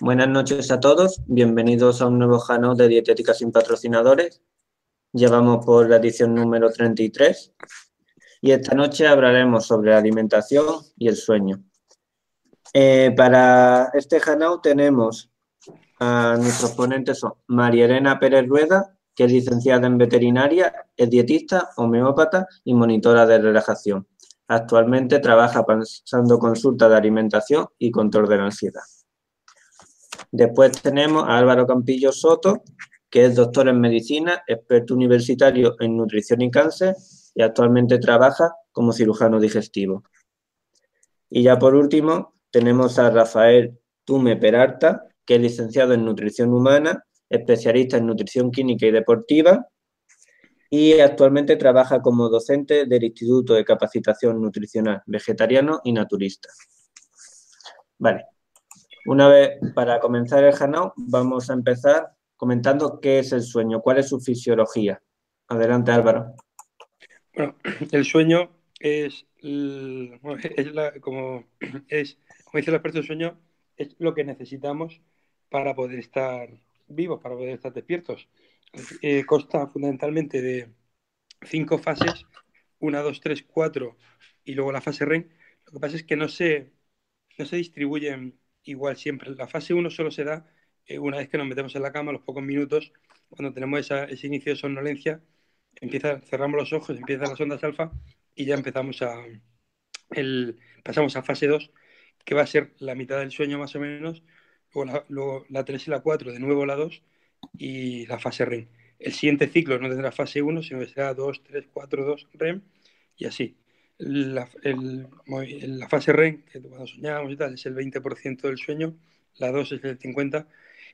Buenas noches a todos, bienvenidos a un nuevo Jano de Dietética sin patrocinadores. Llevamos por la edición número 33 y esta noche hablaremos sobre la alimentación y el sueño. Eh, para este Janao tenemos a nuestros ponentes son María Elena Pérez Rueda, que es licenciada en veterinaria, es dietista, homeópata y monitora de relajación. Actualmente trabaja pasando consulta de alimentación y control de la ansiedad. Después tenemos a Álvaro Campillo Soto, que es doctor en medicina, experto universitario en nutrición y cáncer y actualmente trabaja como cirujano digestivo. Y ya por último tenemos a Rafael Tume Peralta, que es licenciado en nutrición humana, especialista en nutrición química y deportiva y actualmente trabaja como docente del Instituto de Capacitación Nutricional Vegetariano y Naturista. Vale, una vez para comenzar el Janao, vamos a empezar comentando qué es el sueño, cuál es su fisiología. Adelante, Álvaro. Bueno, el sueño es, como, es, como dice el experto, el sueño es lo que necesitamos para poder estar vivos, para poder estar despiertos. Eh, consta fundamentalmente de cinco fases, una, dos, tres, cuatro, y luego la fase REM. Lo que pasa es que no se, no se distribuyen igual siempre. La fase 1 solo se da eh, una vez que nos metemos en la cama, los pocos minutos, cuando tenemos ese inicio de somnolencia, empieza, cerramos los ojos, empiezan las ondas alfa y ya empezamos a, el, pasamos a fase 2, que va a ser la mitad del sueño más o menos, luego la, luego la 3 y la 4, de nuevo la 2 y la fase REM. El siguiente ciclo no tendrá fase 1, sino que será 2, 3, 4, 2, REM y así. La, la fase REM, que cuando soñamos y tal, es el 20% del sueño, la 2 es el 50%,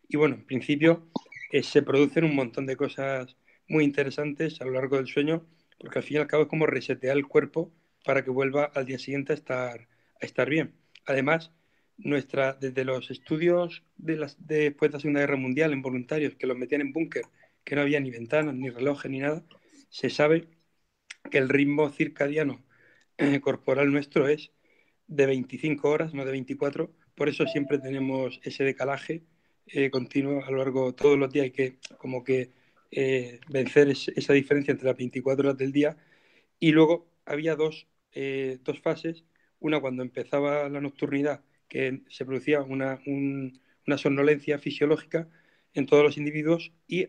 y bueno, en principio eh, se producen un montón de cosas muy interesantes a lo largo del sueño, porque al fin y al cabo es como resetear el cuerpo para que vuelva al día siguiente a estar, a estar bien. Además, nuestra, desde los estudios de las, después de la Segunda Guerra Mundial en voluntarios que los metían en búnker, que no había ni ventanas, ni relojes, ni nada, se sabe que el ritmo circadiano eh, corporal nuestro es de 25 horas, no de 24. Por eso siempre tenemos ese decalaje eh, continuo a lo largo de todos los días. Hay que como que eh, vencer esa diferencia entre las 24 horas del día. Y luego había dos, dos fases. Una cuando empezaba la nocturnidad, que se producía una, una somnolencia fisiológica en todos los individuos y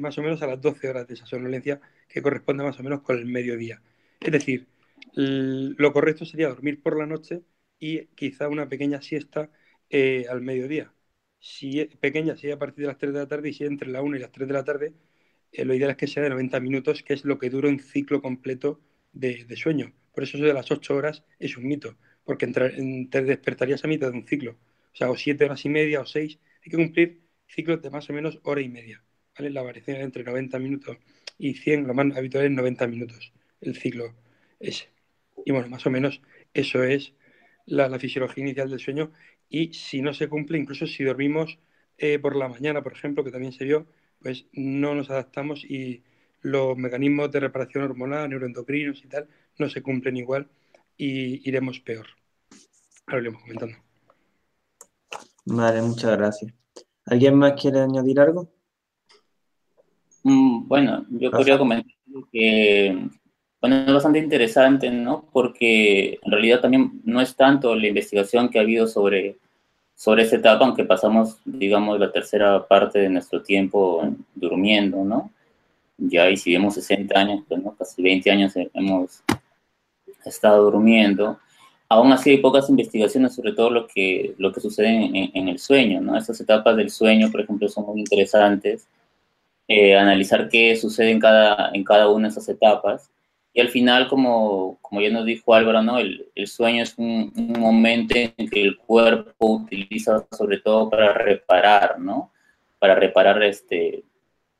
más o menos a las 12 horas de esa somnolencia que corresponde más o menos con el mediodía. Es decir, lo correcto sería dormir por la noche y quizá una pequeña siesta eh, al mediodía. Si pequeña sería a partir de las 3 de la tarde y si entre la 1 y las 3 de la tarde, eh, lo ideal es que sea de 90 minutos, que es lo que dura un ciclo completo de, sueño. Por eso eso de las 8 horas es un mito, porque te despertarías a mitad de un ciclo. O sea, o 7 horas y media o 6. Hay que cumplir ciclos de más o menos hora y media. ¿vale? La variación entre 90 minutos y 100, lo más habitual es 90 minutos el ciclo ese. Y bueno, más o menos eso es la, fisiología inicial del sueño. Y si no se cumple, incluso si dormimos eh, por la mañana, por ejemplo, que también se vio, pues no nos adaptamos y los mecanismos de reparación hormonal, neuroendocrinos y tal, no se cumplen igual y iremos peor. Ahora lo iremos comentando. Vale, muchas gracias. ¿Alguien más quiere añadir algo? Mm, bueno, yo quería comentar que bueno, es bastante interesante, ¿no? Porque en realidad también no es tanto la investigación que ha habido sobre, sobre esa etapa, aunque pasamos, digamos, la tercera parte de nuestro tiempo durmiendo, ¿no? Ya, y si vemos 60 años, pues, ¿no? Casi 20 años hemos estado durmiendo aún así hay pocas investigaciones sobre todo lo que, lo que sucede en, el sueño, ¿no? Estas etapas del sueño, por ejemplo, son muy interesantes. Eh, analizar qué sucede en cada, en cada una de esas etapas. Y al final, como, como ya nos dijo Álvaro, ¿no? El, sueño es un, momento en que el cuerpo utiliza sobre todo para reparar, ¿no? Para reparar este,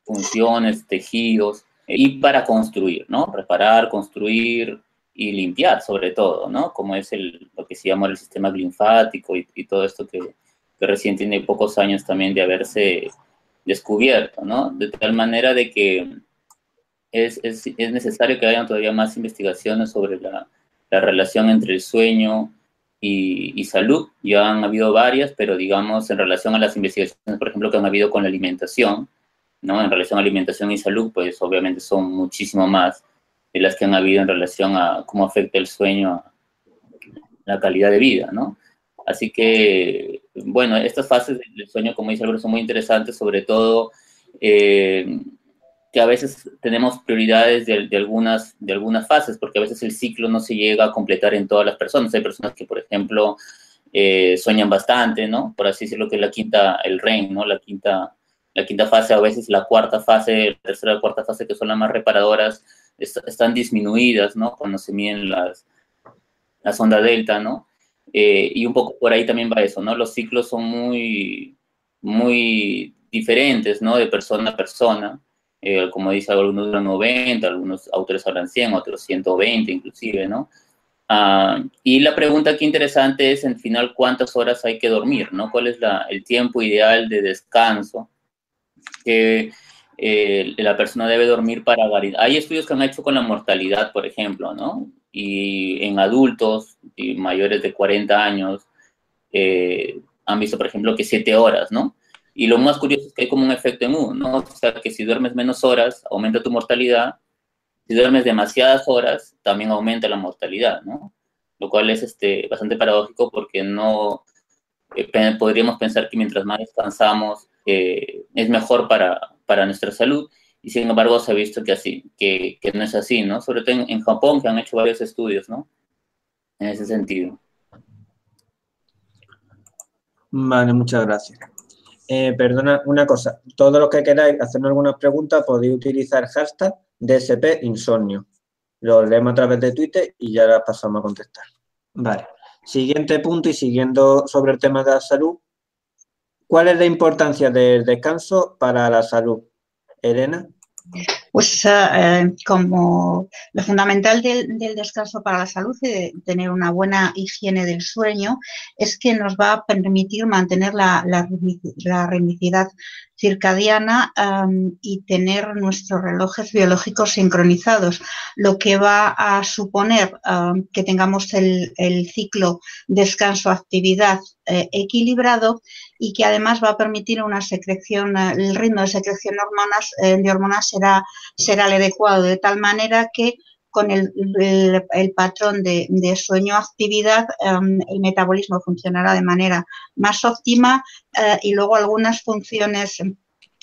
funciones, tejidos y para construir, ¿no? Reparar, construir, y limpiar sobre todo, ¿no? Como es el, lo que se llama el sistema linfático y, todo esto que, que, recién tiene pocos años también de haberse descubierto, ¿no? De tal manera de que es, es, es necesario que haya todavía más investigaciones sobre la, la, relación entre el sueño y, salud. Ya han habido varias, pero digamos en relación a las investigaciones, por ejemplo, que han habido con la alimentación, ¿no? En relación a alimentación y salud, pues obviamente son muchísimo más de las que han habido en relación a cómo afecta el sueño a la calidad de vida, ¿no? Así que, bueno, estas fases del sueño, como dice Álvaro, son muy interesantes, sobre todo eh, que a veces tenemos prioridades de, algunas, de algunas fases, porque a veces el ciclo no se llega a completar en todas las personas. Hay personas que, por ejemplo, eh, sueñan bastante, ¿no? Por así decirlo, que es la quinta, el REM, ¿no? La quinta, la quinta fase, a veces la cuarta fase, la tercera y cuarta fase, que son las más reparadoras, están disminuidas, ¿no? Cuando se miden las, la sonda delta, ¿no? Eh, y un poco por ahí también va eso, ¿no? Los ciclos son muy, muy diferentes, ¿no? De persona a persona. Eh, como dice, algunos duran 90, algunos autores hablan 100, otros 120 inclusive, ¿no? Ah, y la pregunta aquí interesante es, en final, ¿cuántas horas hay que dormir, ¿no? ¿Cuál es la, el tiempo ideal de descanso que eh, la persona debe dormir para? Hay estudios que han hecho con la mortalidad, por ejemplo, ¿no? Y en adultos y mayores de 40 años eh, han visto, por ejemplo, que 7 horas, ¿no? Y lo más curioso es que hay como un efecto en U, ¿no? O sea, que si duermes menos horas, aumenta tu mortalidad. Si duermes demasiadas horas, también aumenta la mortalidad, ¿no? Lo cual es este, bastante paradójico porque no eh, podríamos pensar que mientras más descansamos eh, es mejor para, para nuestra salud. Y sin embargo se ha visto que así, que, que no es así, ¿no? Sobre todo en, en Japón, que han hecho varios estudios, ¿no? En ese sentido. Vale, muchas gracias. Eh, perdona, una cosa. Todo lo que queráis hacerme alguna pregunta podéis utilizar hashtag DSP Insomnio. Lo leemos a través de Twitter y ya la pasamos a contestar. Vale. Siguiente punto y siguiendo sobre el tema de la salud. ¿Cuál es la importancia del descanso para la salud? Elena. Pues eh, como lo fundamental del, descanso para la salud y de tener una buena higiene del sueño es que nos va a permitir mantener la, la, circadiana y tener nuestros relojes biológicos sincronizados, lo que va a suponer que tengamos el, ciclo descanso-actividad eh, equilibrado y que además va a permitir una secreción, eh, el ritmo de secreción de de hormonas será, será el adecuado, de tal manera que con el, patrón de, sueño-actividad, el metabolismo funcionará de manera más óptima y luego algunas funciones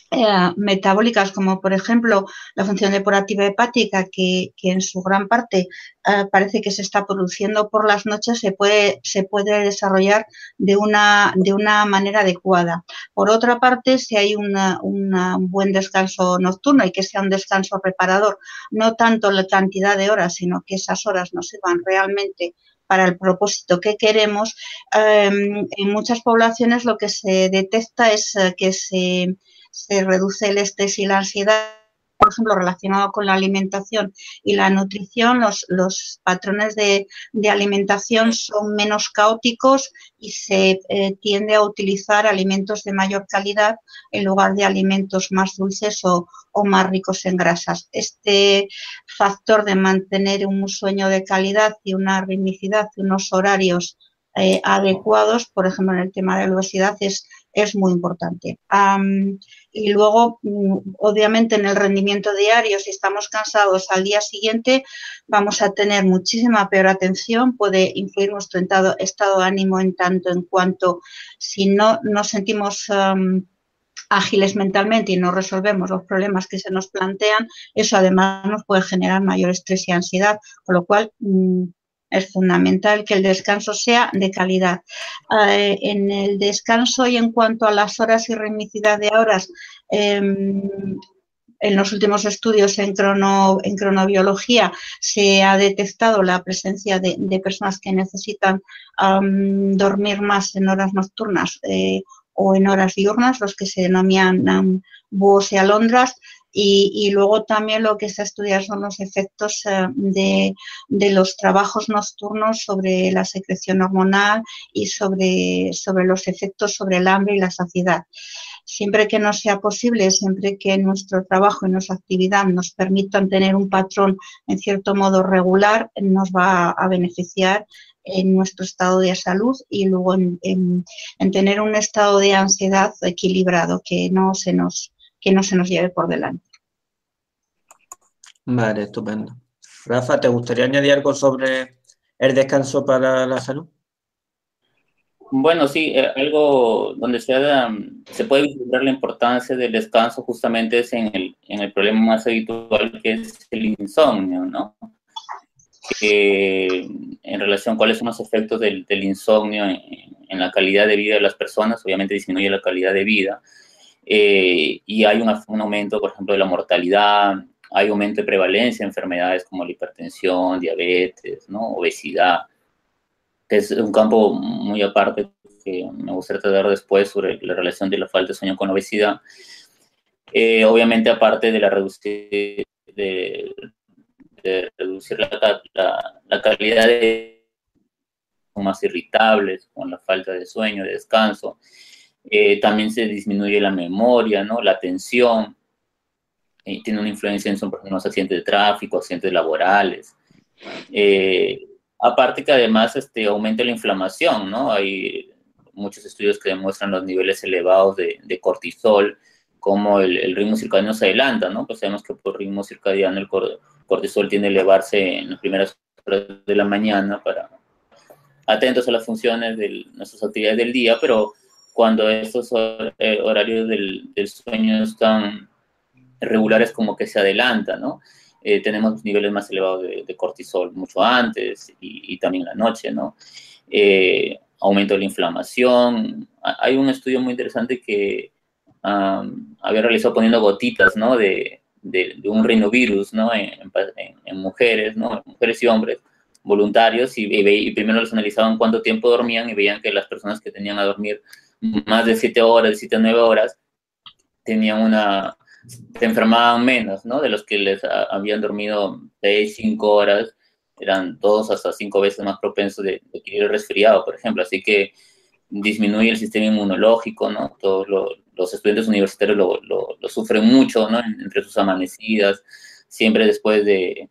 eh, metabólicas, como por ejemplo la función depurativa hepática, que, en su gran parte eh, parece que se está produciendo por las noches, se puede, se puede desarrollar de una, de una manera adecuada. Por otra parte, si hay un buen descanso nocturno y que sea un descanso reparador, no tanto la cantidad de horas, sino que esas horas nos sirvan realmente para el propósito que queremos, eh, en muchas poblaciones lo que se detecta es que se se reduce el estrés y la ansiedad, por ejemplo, relacionado con la alimentación y la nutrición, los, patrones de, alimentación son menos caóticos y se eh, tiende a utilizar alimentos de mayor calidad en lugar de alimentos más dulces o, más ricos en grasas. Este factor de mantener un sueño de calidad y una ritmicidad y unos horarios eh, adecuados, por ejemplo, en el tema de la obesidad, es es muy importante. y luego, mm, obviamente, en el rendimiento diario, si estamos cansados al día siguiente, vamos a tener muchísima peor atención, puede influir nuestro estado, de ánimo en tanto en cuanto si no nos sentimos ágiles mentalmente y no resolvemos los problemas que se nos plantean, eso además nos puede generar mayor estrés y ansiedad, con lo cual mm, es fundamental que el descanso sea de calidad. Eh, en el descanso y en cuanto a las horas y ritmicidad de horas, em, en los últimos estudios en, crono, en cronobiología se ha detectado la presencia de, personas que necesitan dormir más en horas nocturnas eh, o en horas diurnas, los que se denominan búhos y alondras, y, luego también lo que se estudia son los efectos eh, de, los trabajos nocturnos sobre la secreción hormonal y sobre, sobre los efectos sobre el hambre y la saciedad. Siempre que no sea posible, siempre que nuestro trabajo y nuestra actividad nos permitan tener un patrón en cierto modo regular, nos va a beneficiar en nuestro estado de salud y luego en, tener un estado de ansiedad equilibrado, que no se nos, que no se nos lleve por delante. Vale, estupendo. Rafa, ¿te gustaría añadir algo sobre el descanso para la salud? Bueno, sí, eh, algo donde se, se puede vislumbrar la importancia del descanso justamente es en el, en el problema más habitual que es el insomnio, ¿no? en relación a cuáles son los efectos del, del insomnio en, la calidad de vida de las personas, obviamente disminuye la calidad de vida eh, y hay un, un, aumento, por ejemplo, de la mortalidad, hay aumento de prevalencia de enfermedades como la hipertensión, diabetes, obesidad que es un campo muy aparte que me gustaría tratar después sobre la relación de la falta de sueño con obesidad. Eh, obviamente, aparte de la reducir, de, la, calidad de más irritables, con la falta de sueño, de descanso, eh, también se disminuye la memoria, ¿no? la atención, eh, tiene una influencia en, por ejemplo, los accidentes de tráfico, accidentes laborales. Eh, Aparte que además este, aumenta la inflamación, ¿no? Hay muchos estudios que demuestran los niveles elevados de, cortisol, como el, ritmo circadiano se adelanta, ¿no? Pues sabemos que por ritmo circadiano el cortisol tiende a elevarse en las primeras horas de la mañana para atentos a las funciones de nuestras actividades del día, pero cuando estos eh, horarios del sueño están regulares como que se adelanta, ¿no? Eh, tenemos niveles más elevados de, cortisol mucho antes y, también la noche, ¿no? Eh, aumento de la inflamación. Hay un estudio muy interesante que había realizado poniendo gotitas, ¿no? De, un rinovirus, ¿no? En, mujeres, ¿no? Mujeres y hombres voluntarios y, y, primero les analizaban cuánto tiempo dormían y veían que las personas que tenían a dormir más de 7 horas, de 7 a 9 horas, tenían una, se enfermaban menos, ¿no? De los que les habían dormido 6, 5 horas, eran todos hasta 5 veces más propensos de, adquirir resfriado, por ejemplo. Así que disminuye el sistema inmunológico, ¿no? Todos los estudiantes universitarios lo, lo, sufren mucho, ¿no? Entre sus amanecidas, siempre después de,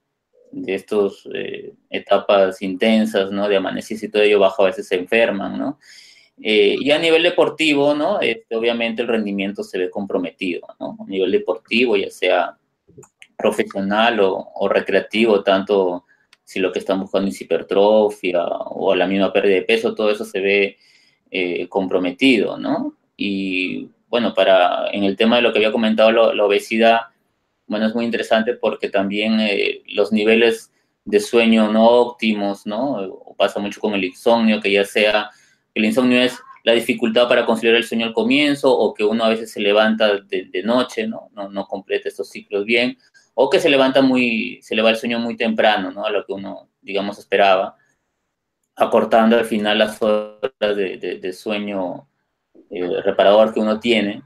de estas eh, etapas intensas, ¿no? De amanecidas y todo ello bajo a veces se enferman, ¿no? Eh, y a nivel deportivo, ¿no? Este, obviamente el rendimiento se ve comprometido, ¿no? A nivel deportivo, ya sea profesional o, recreativo, tanto si lo que están buscando es hipertrofia o la misma pérdida de peso, todo eso se ve eh, comprometido, ¿no? Y bueno, para en el tema de lo que había comentado, la obesidad, bueno, es muy interesante porque también eh, los niveles de sueño no óptimos, ¿no? Pasa mucho con el insomnio, que ya sea el insomnio es la dificultad para conciliar el sueño al comienzo o que uno a veces se levanta de, noche, ¿no? ¿no? completa estos ciclos bien, o que se levanta muy, se le va el sueño muy temprano, ¿no? A lo que uno, digamos, esperaba, acortando al final las horas de, sueño eh, reparador que uno tiene.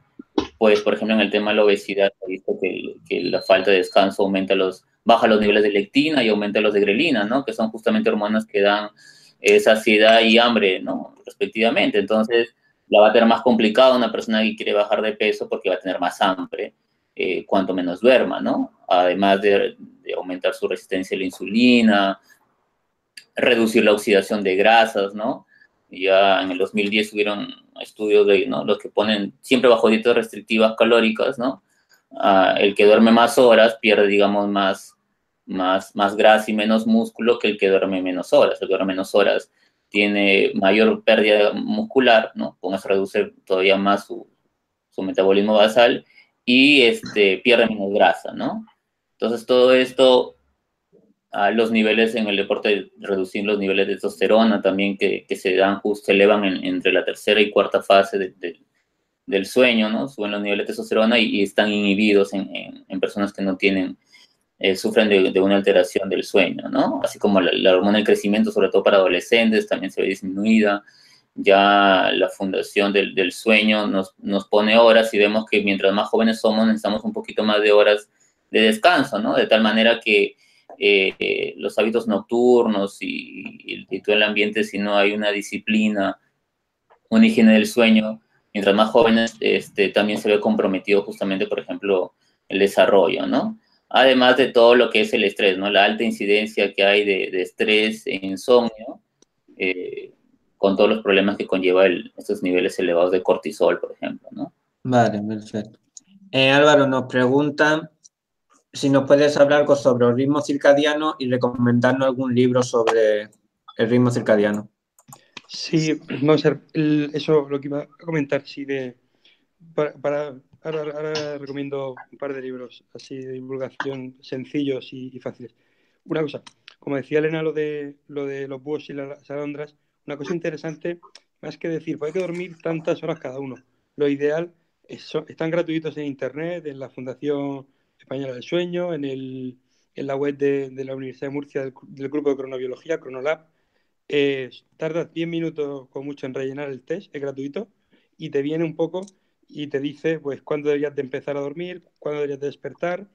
Pues, por ejemplo, en el tema de la obesidad, he visto que, que, la falta de descanso aumenta los, baja los niveles de lectina y aumenta los de grelina, ¿no? Que son justamente hormonas que dan saciedad y hambre, ¿no? Respectivamente. Entonces, la va a tener más complicada una persona que quiere bajar de peso porque va a tener más hambre eh, cuanto menos duerma, ¿no? Además de, aumentar su resistencia a la insulina, reducir la oxidación de grasas, ¿no? Ya en el 2010 hubieron estudios de, ¿no? Los que ponen siempre bajo dietas restrictivas calóricas, ¿no? Ah, el que duerme más horas pierde, digamos, más más, más grasa y menos músculo que el que duerme menos horas. El que duerme menos horas tiene mayor pérdida muscular, ¿no? Con eso reduce todavía más su, su metabolismo basal y este, pierde menos grasa, ¿no? Entonces todo esto a los niveles en el deporte, reducir los niveles de testosterona también que, que se dan, justo, se elevan entre la tercera y cuarta fase del sueño, ¿no? Suben los niveles de testosterona y, están inhibidos en, en, en, personas que no tienen eh, sufren de, una alteración del sueño, ¿no? Así como la, hormona del crecimiento, sobre todo para adolescentes, también se ve disminuida. Ya la fundación del, sueño nos, nos, pone horas y vemos que mientras más jóvenes somos necesitamos un poquito más de horas de descanso, ¿no? De tal manera que eh, los hábitos nocturnos y, y, todo el ambiente, si no hay una disciplina, una higiene del sueño, mientras más jóvenes, este, también se ve comprometido justamente, por ejemplo, el desarrollo, ¿no? Además de todo lo que es el estrés, ¿no? La alta incidencia que hay de, estrés e insomnio eh, con todos los problemas que conlleva estos niveles elevados de cortisol, por ejemplo, ¿no? Vale, perfecto. Eh, Álvaro nos pregunta si nos puedes hablar algo sobre el ritmo circadiano y recomendarnos algún libro sobre el ritmo circadiano. Sí, vamos a ver, eso lo que iba a comentar, sí, de, para, ahora, recomiendo un par de libros así de divulgación sencillos y, fáciles. Una cosa, como decía Elena, lo de, lo de los búhos y las alondras, una cosa interesante, más que decir, pues hay que dormir tantas horas cada uno. Lo ideal es, están gratuitos en Internet, en la Fundación Española del Sueño, en, el, en la web de, de la Universidad de Murcia del, grupo de cronobiología, Cronolab. Eh, tardas 10 minutos con mucho en rellenar el test, es gratuito, y te viene un poco y te dice pues cuándo deberías de empezar a dormir, cuándo deberías de despertar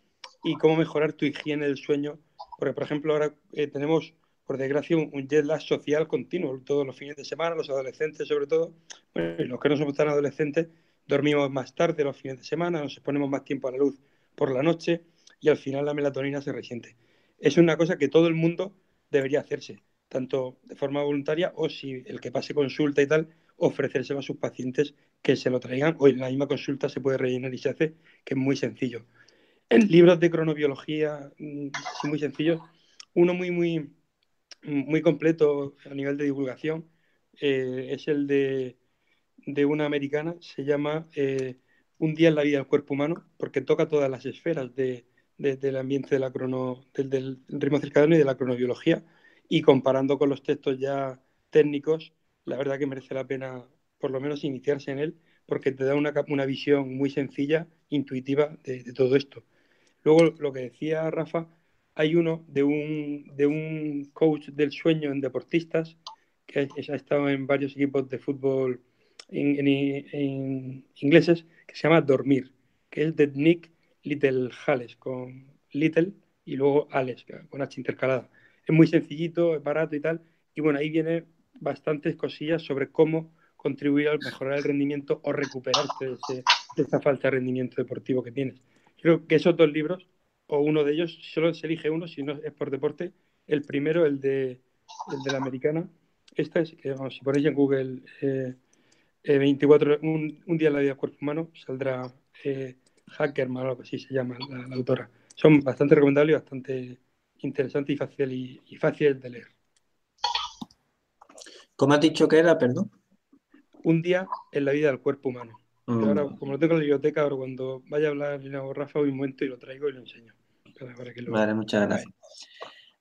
y cómo mejorar tu higiene del sueño. Porque, por ejemplo, ahora eh, tenemos, por desgracia, un, jet lag social continuo todos los fines de semana, los adolescentes sobre todo, bueno, los que no somos tan adolescentes, dormimos más tarde los fines de semana, nos ponemos más tiempo a la luz por la noche y al final la melatonina se resiente. Es una cosa que todo el mundo debería hacerse, tanto de forma voluntaria o si el que pase consulta y tal, ofrecérselo a sus pacientes que se lo traigan o en la misma consulta se puede rellenar y se hace, que es muy sencillo. En libros de cronobiología mm, muy sencillos. Uno muy, muy, muy completo a nivel de divulgación eh, es el de, de, una americana, se llama eh, Un día en la vida del cuerpo humano, porque toca todas las esferas de, del ambiente de la crono, del, del ritmo circadiano y de la cronobiología, y comparando con los textos ya técnicos, la verdad que merece la pena por lo menos iniciarse en él, porque te da una, una visión muy sencilla, intuitiva de, todo esto. Luego, lo que decía Rafa, hay uno de un, de un coach del sueño en deportistas, que ha estado en varios equipos de fútbol en, ingleses, que se llama Dormir, que es de Nick Little Hales, con Little y luego Alex, con H intercalada. Es muy sencillito, es barato y tal. Y bueno, ahí viene bastantes cosillas sobre cómo contribuir a mejorar el rendimiento o recuperarte de, esta falta de rendimiento deportivo que tienes. Creo que esos dos libros, o uno de ellos, solo se elige uno, si no es por deporte. El primero, el de, el de la americana. Esta es, que si ponéis en Google 24, eh, eh, un, día en la vida del cuerpo humano, saldrá eh, Hackerman o algo así se llama la, autora. Son bastante recomendables y bastante interesantes y fáciles y fáciles de leer. ¿Cómo has dicho que era, perdón? Un día en la vida del cuerpo humano. Mm. Ahora, como lo tengo en la biblioteca, ahora cuando vaya a hablar Lina Rafa, un momento y lo traigo y lo enseño. Vale, muchas gracias.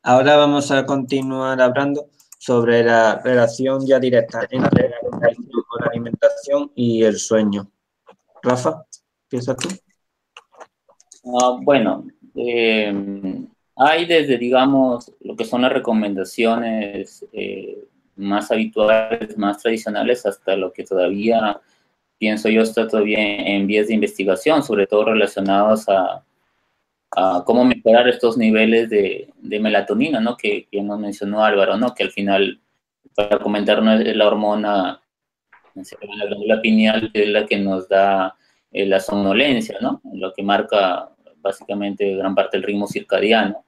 Ahora vamos a continuar hablando sobre la relación ya directa entre la alimentación y el sueño. Rafa, ¿piensas tú? Ah, bueno, eh, hay desde, digamos, lo que son las recomendaciones eh, más habituales, más tradicionales, hasta lo que todavía, pienso yo, está todavía en vías de investigación, sobre todo relacionados a, cómo mejorar estos niveles de, melatonina, ¿no? Que, que, nos mencionó Álvaro, ¿no? Que al final, para comentarnos, es la hormona, la glándula pineal, es la que nos da eh, la somnolencia, ¿no? Lo que marca básicamente gran parte del ritmo circadiano.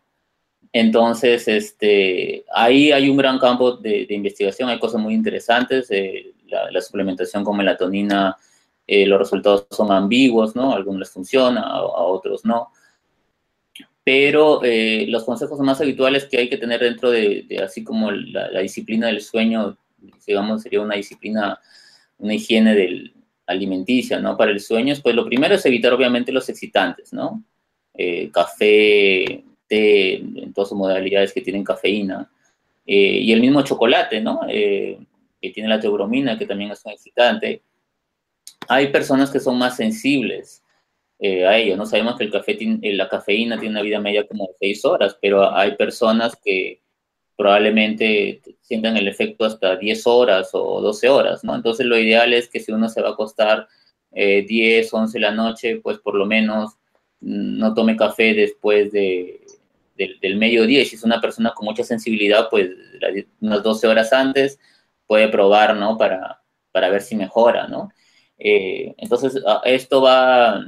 Entonces, este, ahí hay un gran campo de, investigación, hay cosas muy interesantes. Eh, la, suplementación con melatonina, eh, los resultados son ambiguos, ¿no? Algunos les funciona, a, otros no. Pero eh, los consejos más habituales que hay que tener dentro de, así como la, disciplina del sueño, digamos, sería una disciplina, una higiene del, alimenticia, ¿no? Para el sueño, pues lo primero es evitar obviamente los excitantes, ¿no? café, en todas sus modalidades que tienen cafeína. Eh, y el mismo chocolate, ¿no? Eh, que tiene la teobromina, que también es un excitante. Hay personas que son más sensibles eh, a ello, ¿no? Sabemos que el café la cafeína tiene una vida media como de 6 horas, pero hay personas que probablemente sientan el efecto hasta 10 horas o 12 horas, ¿no? Entonces lo ideal es que si uno se va a acostar 10, 11 de la noche, pues por lo menos mm, no tome café después de del, mediodía y si es una persona con mucha sensibilidad, pues unas 12 horas antes puede probar, ¿no? Para, para ver si mejora, ¿no? Eh, entonces, esto va,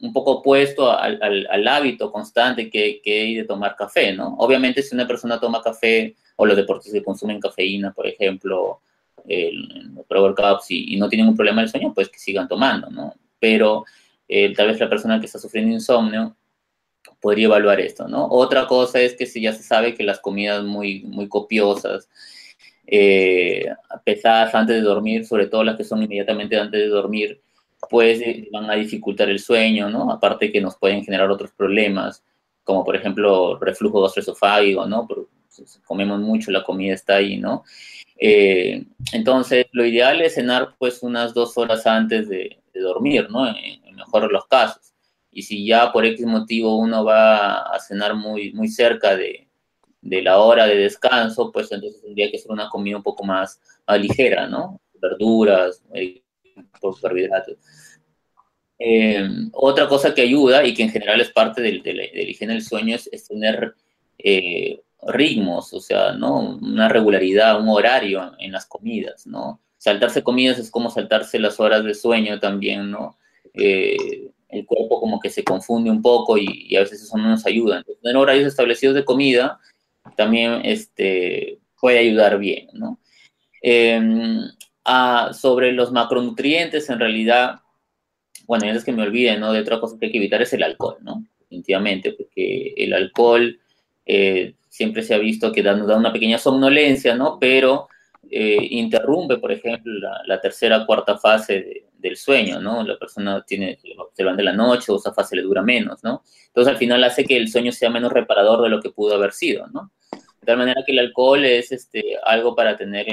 un poco opuesto al, al, hábito constante que, que, hay de tomar café, ¿no? Obviamente si una persona toma café o los deportistas que consumen cafeína, por ejemplo, los Power Cups y, no tienen un problema del sueño, pues que sigan tomando, ¿no? Pero eh, tal vez la persona que está sufriendo insomnio podría evaluar esto, ¿no? Otra cosa es que si ya se sabe que las comidas muy, muy copiosas, eh, pesadas antes de dormir, sobre todo las que son inmediatamente antes de dormir, pues eh, van a dificultar el sueño, ¿no? Aparte que nos pueden generar otros problemas, como por ejemplo reflujo gastroesofágico, ¿no? Comemos mucho, la comida está ahí, ¿no? Eh, entonces, lo ideal es cenar pues unas dos horas antes de, dormir, ¿no? En, en mejor los casos. Y si ya por X motivo uno va a cenar muy, muy cerca de, de la hora de descanso, pues entonces tendría que ser una comida un poco más, ligera, ¿no? Verduras, eh, por carbohidratos. Eh, otra cosa que ayuda y que en general es parte del, del, del higiene del sueño es, tener eh, ritmos, o sea, ¿no? Una regularidad, un horario en las comidas, ¿no? Saltarse comidas es como saltarse las horas de sueño también, ¿no? El cuerpo como que se confunde un poco y, a veces eso no nos ayuda. Tener horarios establecidos de comida también este, puede ayudar bien, ¿no? Em, sobre los macronutrientes, en realidad, bueno, es que me olvide, ¿no? De otra cosa que hay que evitar es el alcohol, ¿no? Definitivamente, porque el alcohol eh, siempre se ha visto que nos da una pequeña somnolencia, ¿no? Pero eh, interrumpe, por ejemplo, la, tercera, cuarta fase del sueño, ¿no? La persona tiene, se van de la noche o esa fase le dura menos, ¿no? Entonces al final hace que el sueño sea menos reparador de lo que pudo haber sido, ¿no? De tal manera que el alcohol es este, algo para tener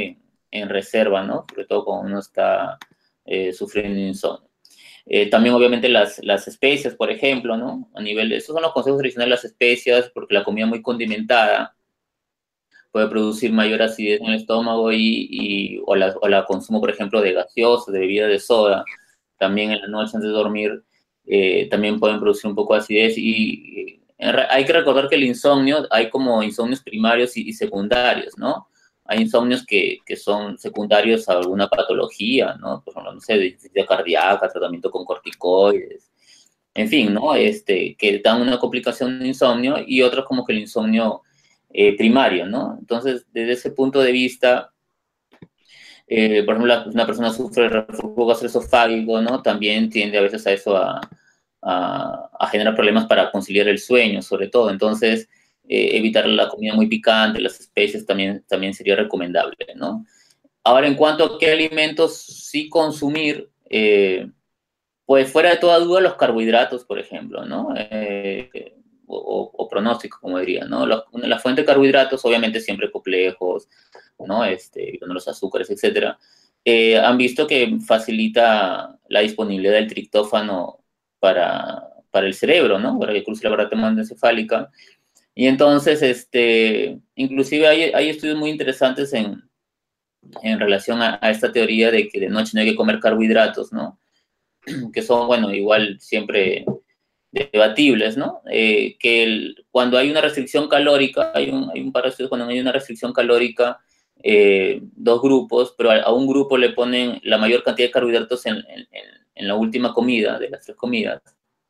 en, reserva, ¿no? Sobre todo cuando uno está eh, sufriendo insomnio. Eh, también obviamente las, las especias, por ejemplo, ¿no? A nivel de, esos son los consejos tradicionales, las especias, porque la comida muy condimentada, puede producir mayor acidez en el estómago y, o, la, o, la, consumo, por ejemplo, de gaseosa, de bebida de soda, también en la noche antes de dormir, eh, también pueden producir un poco de acidez y, hay que recordar que el insomnio, hay como insomnios primarios y, secundarios, ¿no? Hay insomnios que, que, son secundarios a alguna patología, ¿no? Por ejemplo, no sé, deficiencia cardíaca, tratamiento con corticoides, en fin, ¿no? Este, que dan una complicación de insomnio y otros como que el insomnio eh, primario, ¿no? Entonces, desde ese punto de vista, eh, por ejemplo, una persona sufre reflujo gastroesofágico, ¿no? También tiende a veces a eso a, generar problemas para conciliar el sueño, sobre todo. Entonces, eh, evitar la comida muy picante, las especies también, también sería recomendable, ¿no? Ahora, en cuanto a qué alimentos sí consumir, pues fuera de toda duda los carbohidratos, por ejemplo, ¿no? O, pronóstico, como diría, ¿no? La, fuente de carbohidratos, obviamente siempre complejos, ¿no? Este, los azúcares, etcétera, eh, han visto que facilita la disponibilidad del triptófano para, para el cerebro, ¿no? Para que cruce la barra encefálica. Y entonces, este, inclusive hay, hay estudios muy interesantes en, en relación a, a, esta teoría de que de noche no hay que comer carbohidratos, ¿no? Que son, bueno, igual siempre debatibles, ¿no? Eh, que cuando hay una restricción calórica, hay un, hay un par cuando hay una restricción calórica, eh, dos grupos, pero a, un grupo le ponen la mayor cantidad de carbohidratos en, en, la última comida, de las tres comidas,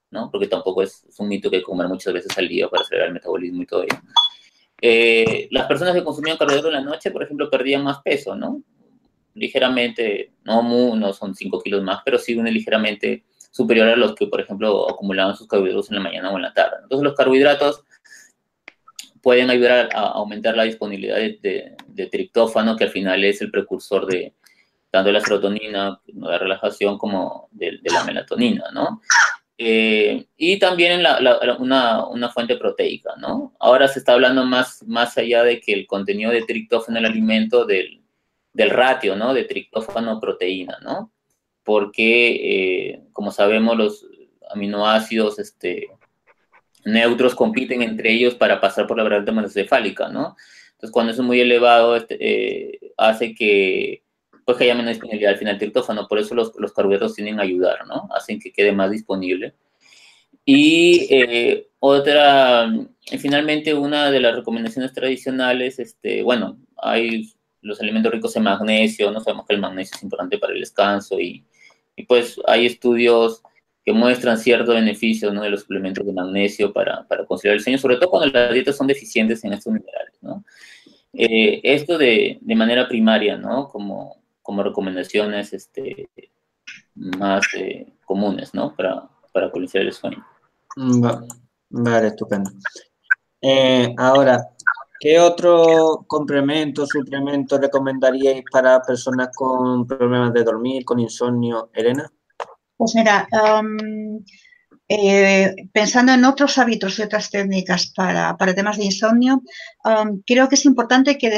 ¿no? Porque tampoco es, un mito que comer muchas veces al día para acelerar el metabolismo y todo ello. Eh, las personas que consumían carbohidratos en la noche, por ejemplo, perdían más peso, ¿no? Ligeramente, no, no son 5 kilos más, pero sí una ligeramente superior a los que, por ejemplo, acumulaban sus carbohidratos en la mañana o en la tarde. Entonces, los carbohidratos pueden ayudar a, aumentar la disponibilidad de, triptófano, que al final es el precursor de tanto de la serotonina, de la relajación, como de, la melatonina, ¿no? Eh, y también una, una, fuente proteica, ¿no? Ahora se está hablando más, más allá de que el contenido de triptófano en el alimento del, del ratio, ¿no? De triptófano-proteína, ¿no? Porque, eh, como sabemos, los aminoácidos este, neutros compiten entre ellos para pasar por la variante encefálica, ¿no? Entonces, cuando es muy elevado, este, eh, hace que, pues, que haya menos disponibilidad al final triptófano. Por eso los, los carbohidratos tienen a ayudar, ¿no? Hacen que quede más disponible. Y eh, otra, finalmente, una de las recomendaciones tradicionales, este, bueno, hay los alimentos ricos en magnesio, no sabemos que el magnesio es importante para el descanso y y pues hay estudios que muestran cierto beneficio ¿no? de los suplementos de magnesio para, para conciliar el sueño, sobre todo cuando las dietas son deficientes en estos minerales. ¿no? Eh, esto de, de, manera primaria, ¿no? Como, como recomendaciones este, más eh, comunes, ¿no? Para, para conciliar el sueño. Mm, vale, estupendo. Eh, ahora, ¿qué otro complemento, suplemento recomendaríais para personas con problemas de dormir, con insomnio, Elena? Pues mira, eh, pensando en otros hábitos y otras técnicas para, temas de insomnio, creo que es importante que,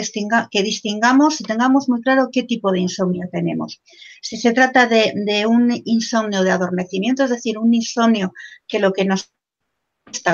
que, distingamos y tengamos muy claro qué tipo de insomnio tenemos. Si se trata de un insomnio de adormecimiento, es decir, un insomnio que lo que nos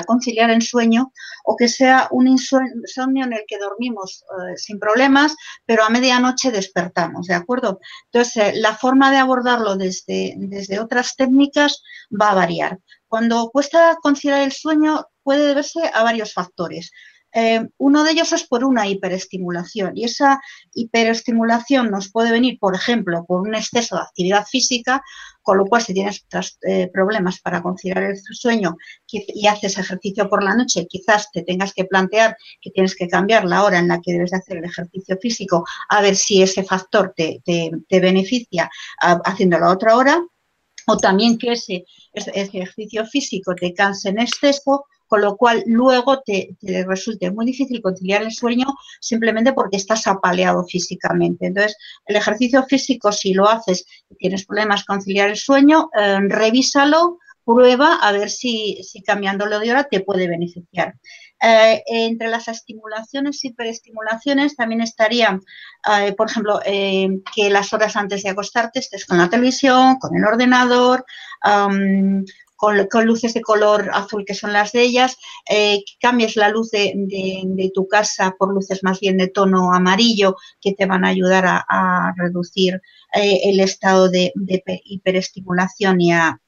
conciliar el sueño o que sea un insomnio en el que dormimos eh, sin problemas, pero a medianoche despertamos, ¿de acuerdo? Entonces, eh, la forma de abordarlo desde, desde otras técnicas va a variar. Cuando cuesta conciliar el sueño puede deberse a varios factores. Eh, uno de ellos es por una hiperestimulación y esa hiperestimulación nos puede venir, por ejemplo, por un exceso de actividad física, con lo cual si tienes eh, problemas para conciliar el sueño y haces ejercicio por la noche, quizás te tengas que plantear que tienes que cambiar la hora en la que debes de hacer el ejercicio físico a ver si ese factor te, beneficia haciéndolo a otra hora o también que ese, ese ejercicio físico te canse en exceso con lo cual luego te, resulte muy difícil conciliar el sueño simplemente porque estás apaleado físicamente. Entonces, el ejercicio físico, si lo haces y tienes problemas conciliar el sueño, eh, revísalo, prueba a ver si, cambiándolo de hora te puede beneficiar. Eh, entre las estimulaciones y hiperestimulaciones también estarían, eh, por ejemplo, que las horas antes de acostarte estés con la televisión, con el ordenador, con, luces de color azul que son las de ellas, eh, cambies la luz de, tu casa por luces más bien de tono amarillo que te van a ayudar a, reducir eh, el estado de, hiperestimulación y a,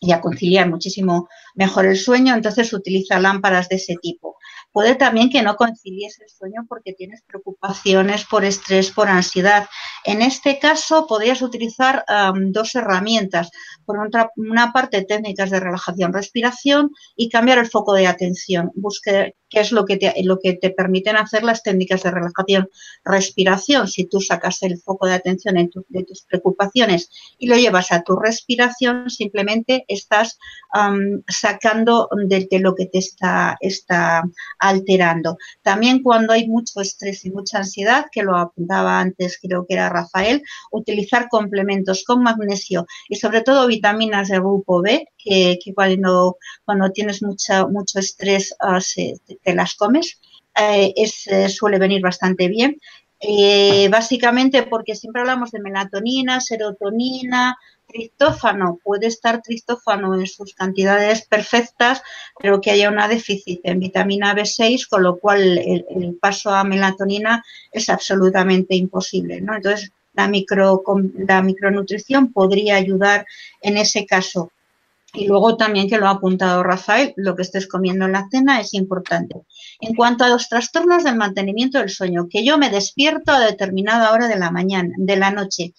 y a conciliar muchísimo mejor el sueño, entonces utiliza lámparas de ese tipo. Puede también que no concilies el sueño porque tienes preocupaciones por estrés, por ansiedad. En este caso, podrías utilizar dos herramientas. Por una parte, técnicas de relajación, respiración y cambiar el foco de atención. Busque qué es lo que, te, lo que te permiten hacer las técnicas de relajación, respiración. Si tú sacas el foco de atención de tus preocupaciones y lo llevas a tu respiración, simplemente estás sacando de, lo que te está, está alterando. También cuando hay mucho estrés y mucha ansiedad, que lo apuntaba antes, creo que era Rafael, utilizar complementos con magnesio y sobre todo vitaminas de grupo B, que, cuando, tienes mucha, mucho estrés ah, te, las comes. Eh, eh, suele venir bastante bien. Eh, básicamente porque siempre hablamos de melatonina, serotonina, tristófano. Puede estar tristófano en sus cantidades perfectas, pero que haya una déficit en vitamina B6, con lo cual el, paso a melatonina es absolutamente imposible. ¿no? Entonces, la, micro, la micronutrición podría ayudar en ese caso. Y luego también que lo ha apuntado Rafael, lo que estés comiendo en la cena es importante. En cuanto a los trastornos del mantenimiento del sueño, que yo me despierto a determinada hora de la mañana, de la noche,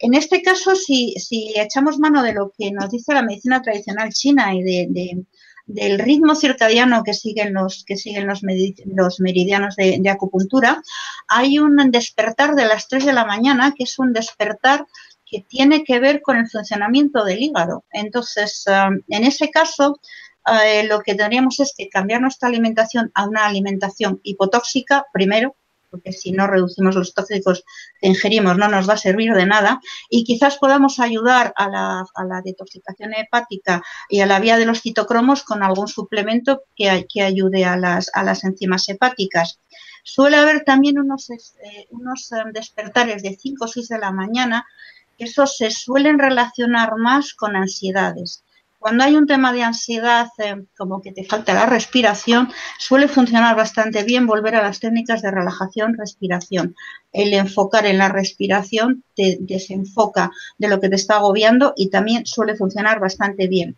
en este caso, si, echamos mano de lo que nos dice la medicina tradicional china y de, del ritmo circadiano que siguen los, que siguen los, meridianos de, acupuntura, hay un despertar de las 3 de la mañana, que es un despertar que tiene que ver con el funcionamiento del hígado. Entonces, um, en ese caso, eh, lo que tendríamos es que cambiar nuestra alimentación a una alimentación hipotóxica, primero, porque si no reducimos los tóxicos que ingerimos no nos va a servir de nada, y quizás podamos ayudar a la, detoxicación hepática y a la vía de los citocromos con algún suplemento que, ayude a las, a las enzimas hepáticas. Suele haber también unos, eh, unos eh, despertares de 5 o 6 de la mañana, que esos se suelen relacionar más con ansiedades. Cuando hay un tema de ansiedad, eh, como que te falta la respiración, suele funcionar bastante bien volver a las técnicas de relajación, respiración. El enfocar en la respiración te desenfoca de lo que te está agobiando y también suele funcionar bastante bien.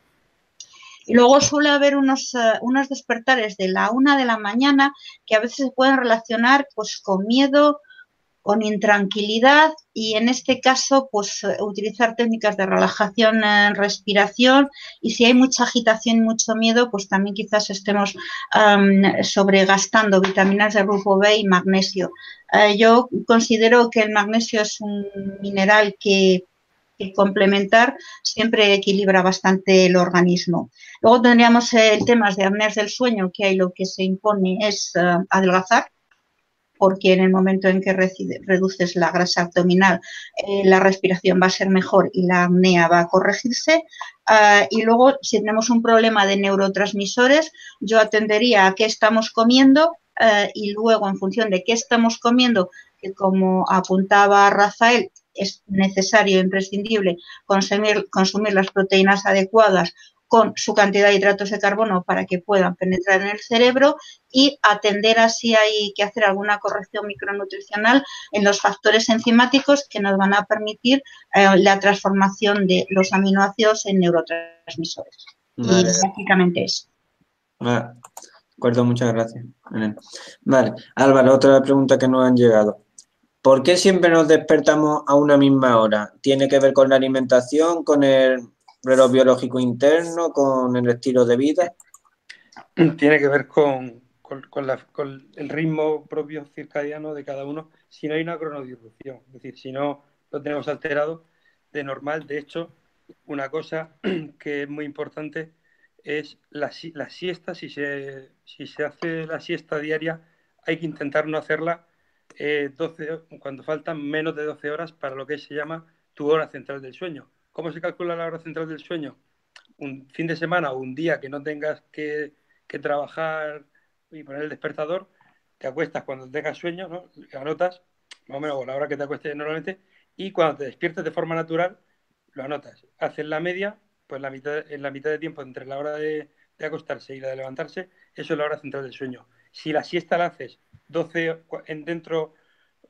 Y luego suele haber unos, eh, unos despertares de la una de la mañana que a veces se pueden relacionar pues, con miedo, con intranquilidad y en este caso pues eh, utilizar técnicas de relajación en respiración y si hay mucha agitación y mucho miedo pues también quizás estemos sobregastando vitaminas del grupo B y magnesio. Eh, yo considero que el magnesio es un mineral que complementar siempre equilibra bastante el organismo. Luego tendríamos el tema de apneas del sueño, que ahí lo que se impone es eh, adelgazar, porque en el momento en que reduces la grasa abdominal, eh, la respiración va a ser mejor y la apnea va a corregirse. Ah, y luego, si tenemos un problema de neurotransmisores, yo atendería a qué estamos comiendo eh, y luego, en función de qué estamos comiendo, que como apuntaba Rafael, es necesario, e imprescindible, consumir, consumir las proteínas adecuadas con su cantidad de hidratos de carbono para que puedan penetrar en el cerebro y atender así hay que hacer alguna corrección micronutricional en los factores enzimáticos que nos van a permitir eh, la transformación de los aminoácidos en neurotransmisores. Y básicamente eso. Vale. Acuerdo, muchas gracias. Vale. Álvaro, otra pregunta que nos han llegado. ¿Por qué siempre nos despertamos a una misma hora? ¿Tiene que ver con la alimentación, con el reloj biológico interno, con el estilo de vida? Tiene que ver con, el ritmo propio circadiano de cada uno, si no hay una cronodistribución. Es decir, si no lo tenemos alterado de normal. De hecho, una cosa que es muy importante es la, siesta. Si se, si se hace la siesta diaria, hay que intentar no hacerla 12, eh, cuando faltan menos de 12 horas para lo que se llama tu hora central del sueño. ¿Cómo se calcula la hora central del sueño? Un fin de semana o un día que no tengas que, trabajar y poner el despertador, te acuestas cuando tengas sueño, ¿no? anotas más o menos la hora que te acuestes normalmente y cuando te despiertes de forma natural, lo anotas. Haces la media, pues la mitad, en la mitad de tiempo entre la hora de, de acostarse y la de levantarse, eso es la hora central del sueño. Si la siesta la haces 12 en dentro,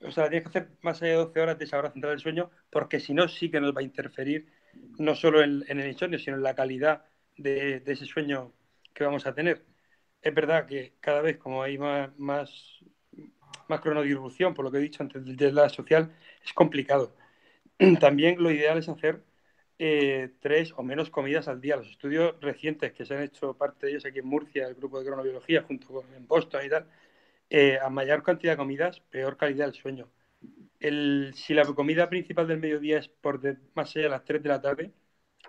o sea, tienes que hacer más allá de 12 horas de esa hora central del sueño, porque si no, sí que nos va a interferir no solo en, el insomnio, sino en la calidad de, ese sueño que vamos a tener. Es verdad que cada vez como hay más, más, más por lo que he dicho antes de la social, es complicado. También lo ideal es hacer eh, tres o menos comidas al día. Los estudios recientes que se han hecho, parte de ellos aquí en Murcia, el grupo de cronobiología, junto con en Boston y tal, eh, a mayor cantidad de comidas, peor calidad del sueño. si la comida principal del mediodía es por más allá de las 3 de la tarde,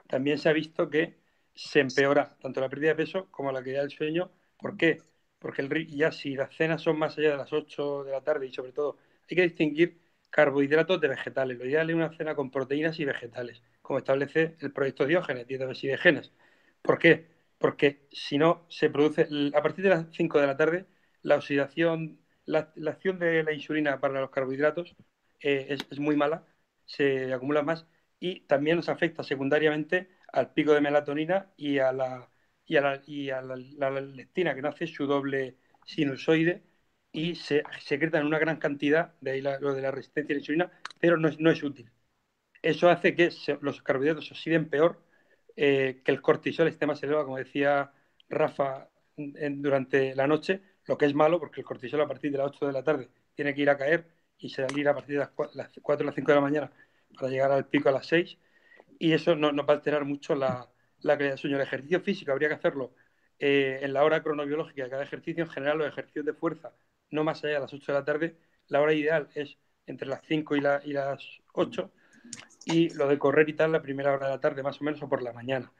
también se ha visto que se empeora tanto la pérdida de peso como la calidad del sueño. ¿Por qué? Porque el, ya si las cenas son más allá de las 8 de la tarde y sobre todo hay que distinguir carbohidratos de vegetales. Lo ideal es una cena con proteínas y vegetales, como establece el proyecto Diógenes, dieta de genes. ¿Por qué? Porque si no, se produce, a partir de las 5 de la tarde, la oxidación, la, acción de la insulina para los carbohidratos eh, es, muy mala, se acumula más y también nos afecta secundariamente al pico de melatonina y a la, y a la, y a la, lectina, que no hace su doble sinusoide y se secreta en una gran cantidad, de ahí lo de la resistencia a la insulina, pero no es, no es útil. Eso hace que los carbohidratos se oxiden peor, eh, que el cortisol esté más elevado, como decía Rafa durante la noche, lo que es malo porque el cortisol a partir de las 8 de la tarde tiene que ir a caer y salir a partir de las 4 o las 5 de la mañana para llegar al pico a las 6 y eso no, nos va a alterar mucho la, la, calidad del sueño. El ejercicio físico habría que hacerlo eh, en la hora cronobiológica de cada ejercicio, en general los ejercicios de fuerza no más allá de las 8 de la tarde, la hora ideal es entre las 5 y, y las 8 y lo de correr y tal la primera hora de la tarde más o menos o por la mañana.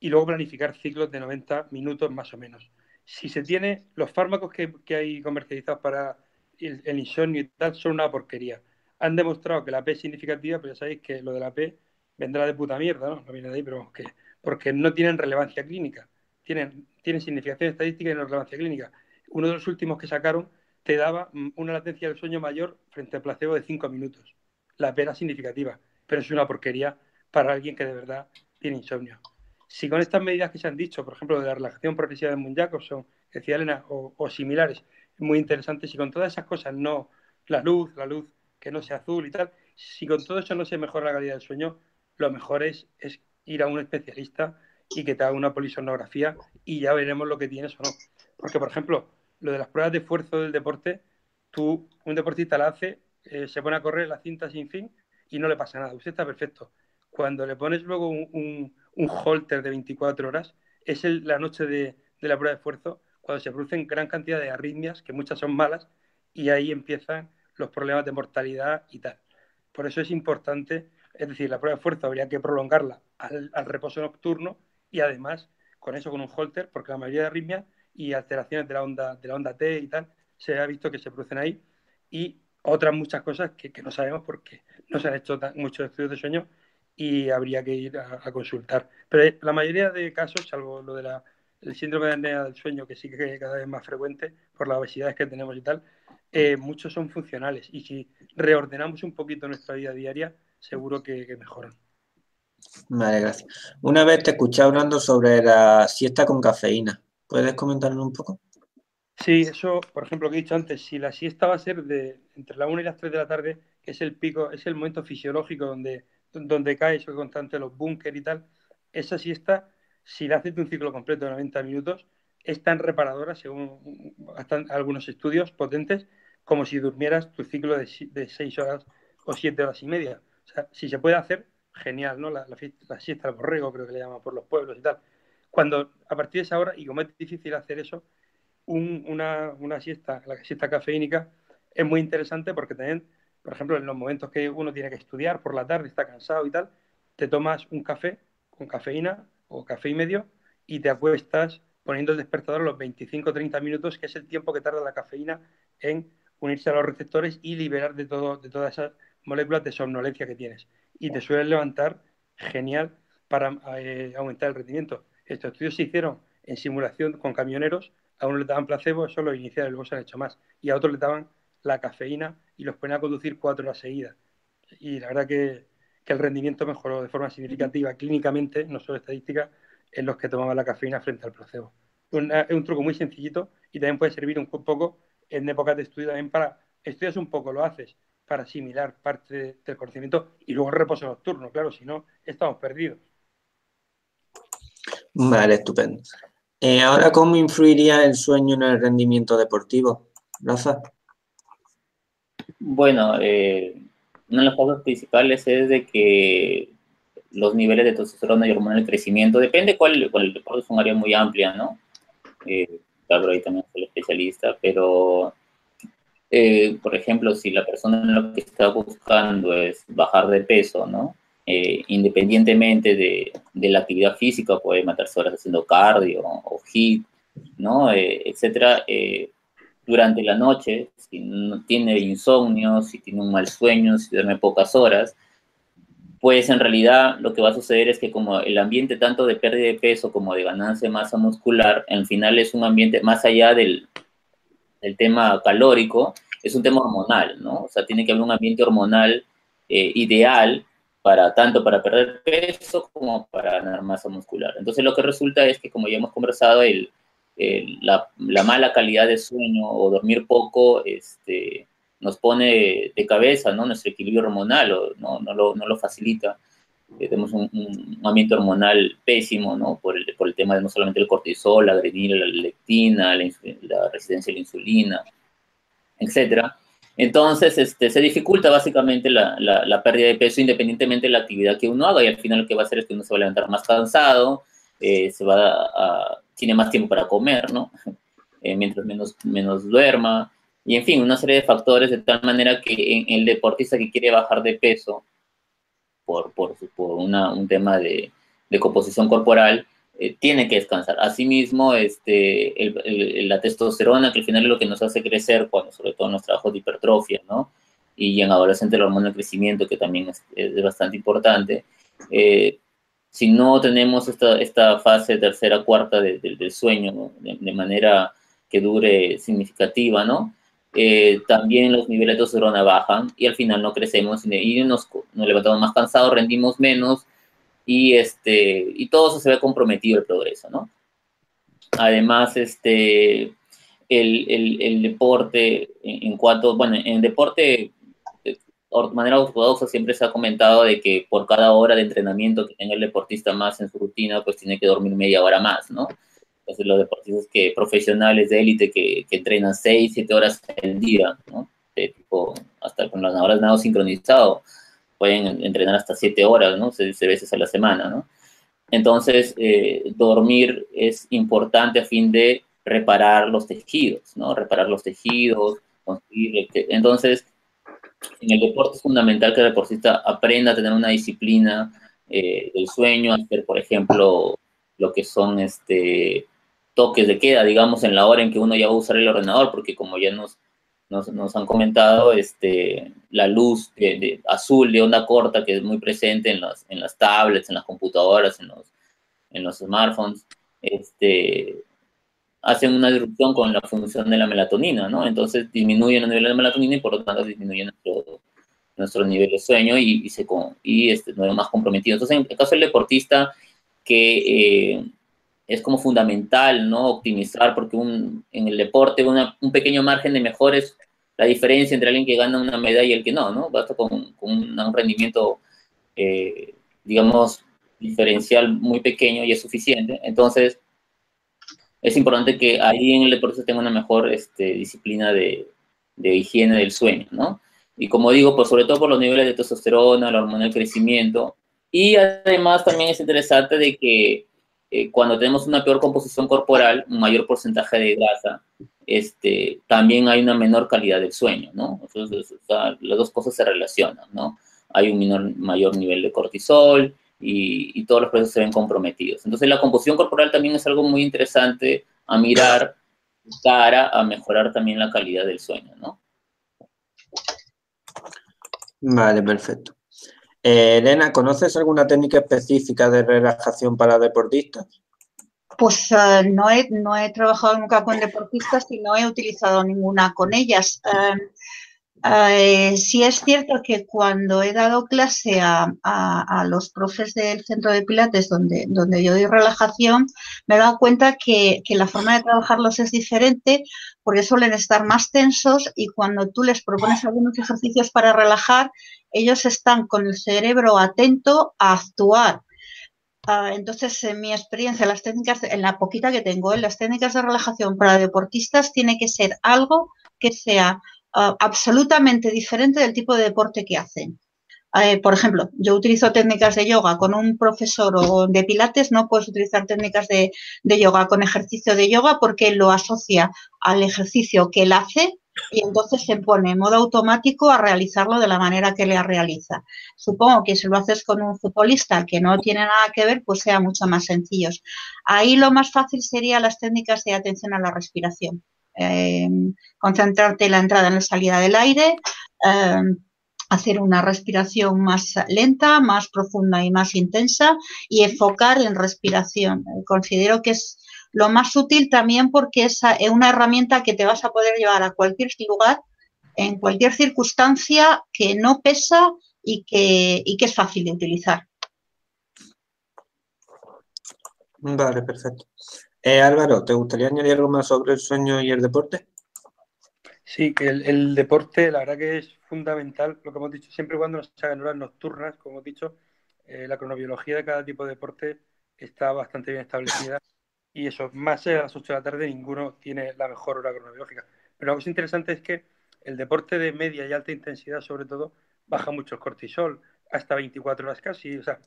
Y luego planificar ciclos de 90 minutos más o menos si se tiene, los fármacos que, hay comercializados para el, insomnio y tal son una porquería. Han demostrado que la P es significativa, pero ya sabéis que lo de la P vendrá de puta mierda, ¿no? No viene de ahí, pero que, porque no tienen relevancia clínica. Tienen, tienen significación estadística y no relevancia clínica. Uno de los últimos que sacaron te daba mm, una latencia del sueño mayor frente al placebo de 5 minutos. La P era significativa, pero es una porquería para alguien que de verdad tiene insomnio. Si con estas medidas que se han dicho, por ejemplo, de la relajación progresiva de Moon Jacobson, decía Elena, o, similares, muy interesantes, si con todas esas cosas no, la luz, la luz que no sea azul y tal, si con todo eso no se mejora la calidad del sueño, lo mejor es, es ir a un especialista y que te haga una polisonografía y ya veremos lo que tienes o no. Porque, por ejemplo, lo de las pruebas de esfuerzo del deporte, tú, un deportista la hace eh, se pone a correr la cinta sin fin y no le pasa nada, usted está perfecto. Cuando le pones luego un, un, holter de 24 horas, es la noche de, la prueba de esfuerzo cuando se producen gran cantidad de arritmias, que muchas son malas, y ahí empiezan los problemas de mortalidad y tal. Por eso es importante, es decir, la prueba de esfuerzo habría que prolongarla al, al reposo nocturno y además con eso, con un holter, porque la mayoría de arritmias y alteraciones de la onda, de la onda T y tal, se ha visto que se producen ahí. Y otras muchas cosas que, no sabemos porque no se han hecho muchos estudios de sueño y habría que ir a, consultar. Pero eh, la mayoría de casos, salvo lo del de síndrome de apnea del sueño, que sí que es cada vez más frecuente por las obesidades que tenemos y tal, eh, muchos son funcionales. Y si reordenamos un poquito nuestra vida diaria, seguro que, que mejoran. Vale, gracias. Una vez te escuché hablando sobre la siesta con cafeína. ¿Puedes comentarlo un poco? Sí, eso, por ejemplo, que he dicho antes, si la siesta va a ser de entre la 1 y las 3 de la tarde, que es el pico, es el momento fisiológico donde, donde cae eso constante los búnker y tal, esa siesta, si la haces de un ciclo completo de 90 minutos, es tan reparadora, según algunos estudios potentes, como si durmieras tu ciclo de, de 6 horas o 7 horas y media. O sea, si se puede hacer, genial, ¿no? La, la, siesta del borrego, creo que le llaman por los pueblos y tal. Cuando a partir de esa hora, y como es difícil hacer eso, una, una, siesta, la siesta cafeínica, es muy interesante porque también, por ejemplo, en los momentos que uno tiene que estudiar por la tarde, está cansado y tal, te tomas un café con cafeína o café y medio y te acuestas poniendo el despertador a los 25-30 minutos, que es el tiempo que tarda la cafeína en unirse a los receptores y liberar de, todo, de todas esas moléculas de somnolencia que tienes. Y te suelen levantar genial para eh, aumentar el rendimiento. Estos estudios se hicieron en simulación con camioneros, a uno le daban placebo, solo iniciar y luego se han hecho más. Y a otros le daban la cafeína y los ponían a conducir cuatro horas seguidas. Y la verdad que, que el rendimiento mejoró de forma significativa clínicamente, no solo estadística, en los que tomaban la cafeína frente al placebo. es un truco muy sencillito y también puede servir un poco en épocas de estudio también para estudias un poco, lo haces para asimilar parte del conocimiento y luego reposo nocturno, claro, si no, estamos perdidos. Vale, estupendo. Eh, ahora, ¿cómo influiría el sueño en el rendimiento deportivo? Rafa. Bueno, eh, una de las cosas principales es de que los niveles de testosterona y hormona del crecimiento, depende cuál, cuál deporte es un área muy amplia, ¿no? Eh, claro, ahí también soy el especialista, pero eh, por ejemplo, si la persona lo que está buscando es bajar de peso, ¿no? Eh, independientemente de, la actividad física, puede matarse horas haciendo cardio o HIIT, ¿no? Eh, etcétera. Durante la noche, si no tiene insomnio, si tiene un mal sueño, si duerme pocas horas, pues en realidad lo que va a suceder es que como el ambiente tanto de pérdida de peso como de ganancia de masa muscular, al final es un ambiente más allá del, el tema calórico, es un tema hormonal, ¿no? O sea, tiene que haber un ambiente hormonal eh, ideal para tanto para perder peso como para ganar masa muscular. Entonces lo que resulta es que, como ya hemos conversado, el, la, mala calidad de sueño o dormir poco este, nos pone de cabeza, ¿no? Nuestro equilibrio hormonal o, no, no, lo, no lo facilita. Eh, tenemos un, ambiente hormonal pésimo, ¿no? Por el, por el tema de no solamente el cortisol, la adrenalina, la leptina, la, resistencia a la insulina, etcétera. Entonces, este, se dificulta básicamente la, la, pérdida de peso independientemente de la actividad que uno haga y al final lo que va a hacer es que uno se va a levantar más cansado, eh, se va a, tiene más tiempo para comer, ¿no? Eh, mientras menos, menos duerma, y en fin, una serie de factores de tal manera que el deportista que quiere bajar de peso por, por, por una, un tema de, de composición corporal, eh, tiene que descansar. Asimismo, este, el, la testosterona, que al final es lo que nos hace crecer, cuando, sobre todo en los trabajos de hipertrofia, ¿no? Y en adolescente la hormona del crecimiento, que también es, es bastante importante. Eh, si no tenemos esta, esta fase tercera, cuarta de, del sueño de, manera que dure significativa, ¿no? Eh, también los niveles de testosterona bajan y al final no crecemos y nos, nos levantamos más cansados, rendimos menos y, este, y todo eso se ve comprometido el progreso, ¿no? Además, este, el, el, deporte, en, cuanto, bueno, en deporte, de manera ortodoxa siempre se ha comentado de que por cada hora de entrenamiento que tenga el deportista más en su rutina, pues tiene que dormir media hora más, ¿no? los deportistas que, profesionales de élite que, que entrenan 6, 7 horas al día, ¿no? deporte, tipo, hasta con las horas de nado sincronizado, pueden entrenar hasta siete horas, ¿no? Seis veces a la semana, ¿no? Entonces, eh, dormir es importante a fin de reparar los tejidos, ¿no? Reparar los tejidos, conseguir... Entonces, en el deporte es fundamental que el deportista aprenda a tener una disciplina eh, del sueño, hacer, por ejemplo, lo que son este, toques de queda, digamos, en la hora en que uno ya va a usar el ordenador, porque como ya nos, nos, han comentado, este, la luz azul de onda corta que es muy presente en las, en las tablets, en las computadoras, en los, en los smartphones, este, hacen una disrupción con la función de la melatonina, ¿no? Entonces disminuyen el nivel de melatonina y por lo tanto disminuyen nuestro, nuestro nivel de sueño y, y, se, y este, nos más comprometido. Entonces, en el caso del deportista, que eh, es como fundamental, ¿no? Optimizar, porque un, en el deporte un pequeño margen de mejor es la diferencia entre alguien que gana una medalla y el que no, ¿no? Basta con, con un rendimiento, eh, digamos, diferencial muy pequeño y es suficiente. Entonces, es importante que ahí en el deporte tenga una mejor este, disciplina de, de, higiene del sueño, ¿no? Y como digo, pues sobre todo por los niveles de testosterona, la hormona del crecimiento. Y además también es interesante de que eh, cuando tenemos una peor composición corporal, un mayor porcentaje de grasa, este, también hay una menor calidad del sueño, ¿no? Entonces, las dos cosas se relacionan, ¿no? Hay un menor, mayor nivel de cortisol, y, todos los procesos se ven comprometidos. Entonces la composición corporal también es algo muy interesante a mirar cara a mejorar también la calidad del sueño, ¿no? Vale, perfecto. Eh, Elena, ¿conoces alguna técnica específica de relajación para deportistas? Pues eh, no, he, no he trabajado nunca con deportistas y no he utilizado ninguna con ellas. Eh, eh, sí es cierto que cuando he dado clase a, los profes del centro de Pilates, donde, donde yo doy relajación, me he dado cuenta que, la forma de trabajarlos es diferente, porque suelen estar más tensos y cuando tú les propones algunos ejercicios para relajar, ellos están con el cerebro atento a actuar. Ah, entonces, en mi experiencia, las técnicas, en la poquita que tengo, en las técnicas de relajación para deportistas tiene que ser algo que sea Ah, absolutamente diferente del tipo de deporte que hacen. Eh, por ejemplo, yo utilizo técnicas de yoga con un profesor o de pilates, no puedes utilizar técnicas de, yoga con ejercicio de yoga porque lo asocia al ejercicio que él hace y entonces se pone en modo automático a realizarlo de la manera que le realiza. Supongo que si lo haces con un futbolista que no tiene nada que ver, pues sea mucho más sencillo. Ahí lo más fácil sería las técnicas de atención a la respiración. Em, concentrarte en la entrada y la salida del aire, em, hacer una respiración más lenta, más profunda y más intensa y enfocar en respiración. Considero que es lo más útil también porque es una herramienta que te vas a poder llevar a cualquier lugar, en cualquier circunstancia, que no pesa y que, y que es fácil de utilizar. Vale, perfecto. Eh, Álvaro, ¿te gustaría añadir algo más sobre el sueño y el deporte? Sí, que el, deporte, la verdad que es fundamental, lo que hemos dicho, siempre cuando nos hagan horas nocturnas, como hemos dicho, eh, la cronobiología de cada tipo de deporte está bastante bien establecida y eso, más allá de las 8 de la tarde, ninguno tiene la mejor hora cronobiológica. Pero lo que es interesante es que el deporte de media y alta intensidad, sobre todo, baja mucho el cortisol, hasta 24 horas casi, o sea,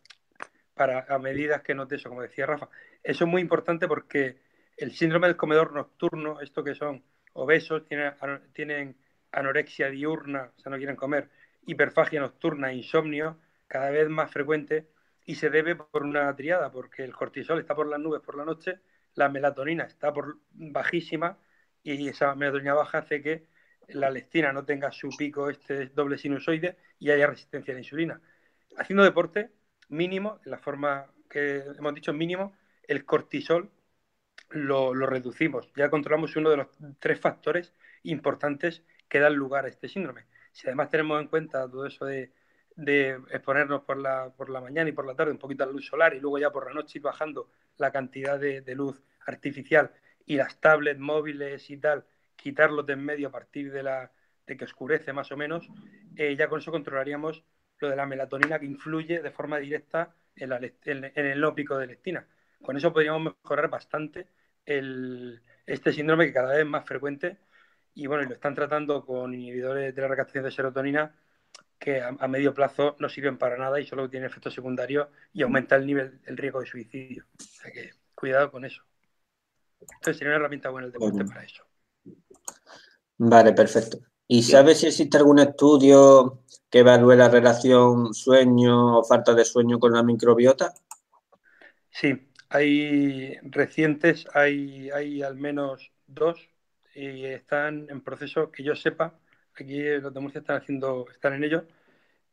para a medidas que note eso, como decía Rafa. Eso es muy importante porque el síndrome del comedor nocturno, esto que son obesos, tienen, anorexia diurna, o sea, no quieren comer, hiperfagia nocturna, insomnio, cada vez más frecuente, y se debe por una triada, porque el cortisol está por las nubes por la noche, la melatonina está por bajísima, y esa melatonina baja hace que la lectina no tenga su pico este doble sinusoide y haya resistencia a la insulina. Haciendo deporte, mínimo, en la forma que hemos dicho mínimo, el cortisol lo, reducimos. Ya controlamos uno de los tres factores importantes que dan lugar a este síndrome. Si además tenemos en cuenta todo eso de, exponernos por la, por la mañana y por la tarde un poquito a la luz solar y luego ya por la noche ir bajando la cantidad de, luz artificial y las tablets móviles y tal, quitarlos de en medio a partir de, la, de que oscurece más o menos, eh, ya con eso controlaríamos lo de la melatonina que influye de forma directa en, el no pico de lectina. Con eso podríamos mejorar bastante este síndrome que cada vez es más frecuente y bueno, lo están tratando con inhibidores de la recaptación de serotonina que a, medio plazo no sirven para nada y solo tienen efectos secundarios y aumenta el nivel, el riesgo de suicidio. O sea que cuidado con eso. Entonces sería una herramienta buena el deporte para eso. Vale, perfecto. ¿Y sabes si existe algún estudio que evalúe la relación sueño o falta de sueño con la microbiota? Sí, hay recientes, hay, hay al menos dos y están en proceso que yo sepa. Aquí los de Murcia están haciendo, están en ello.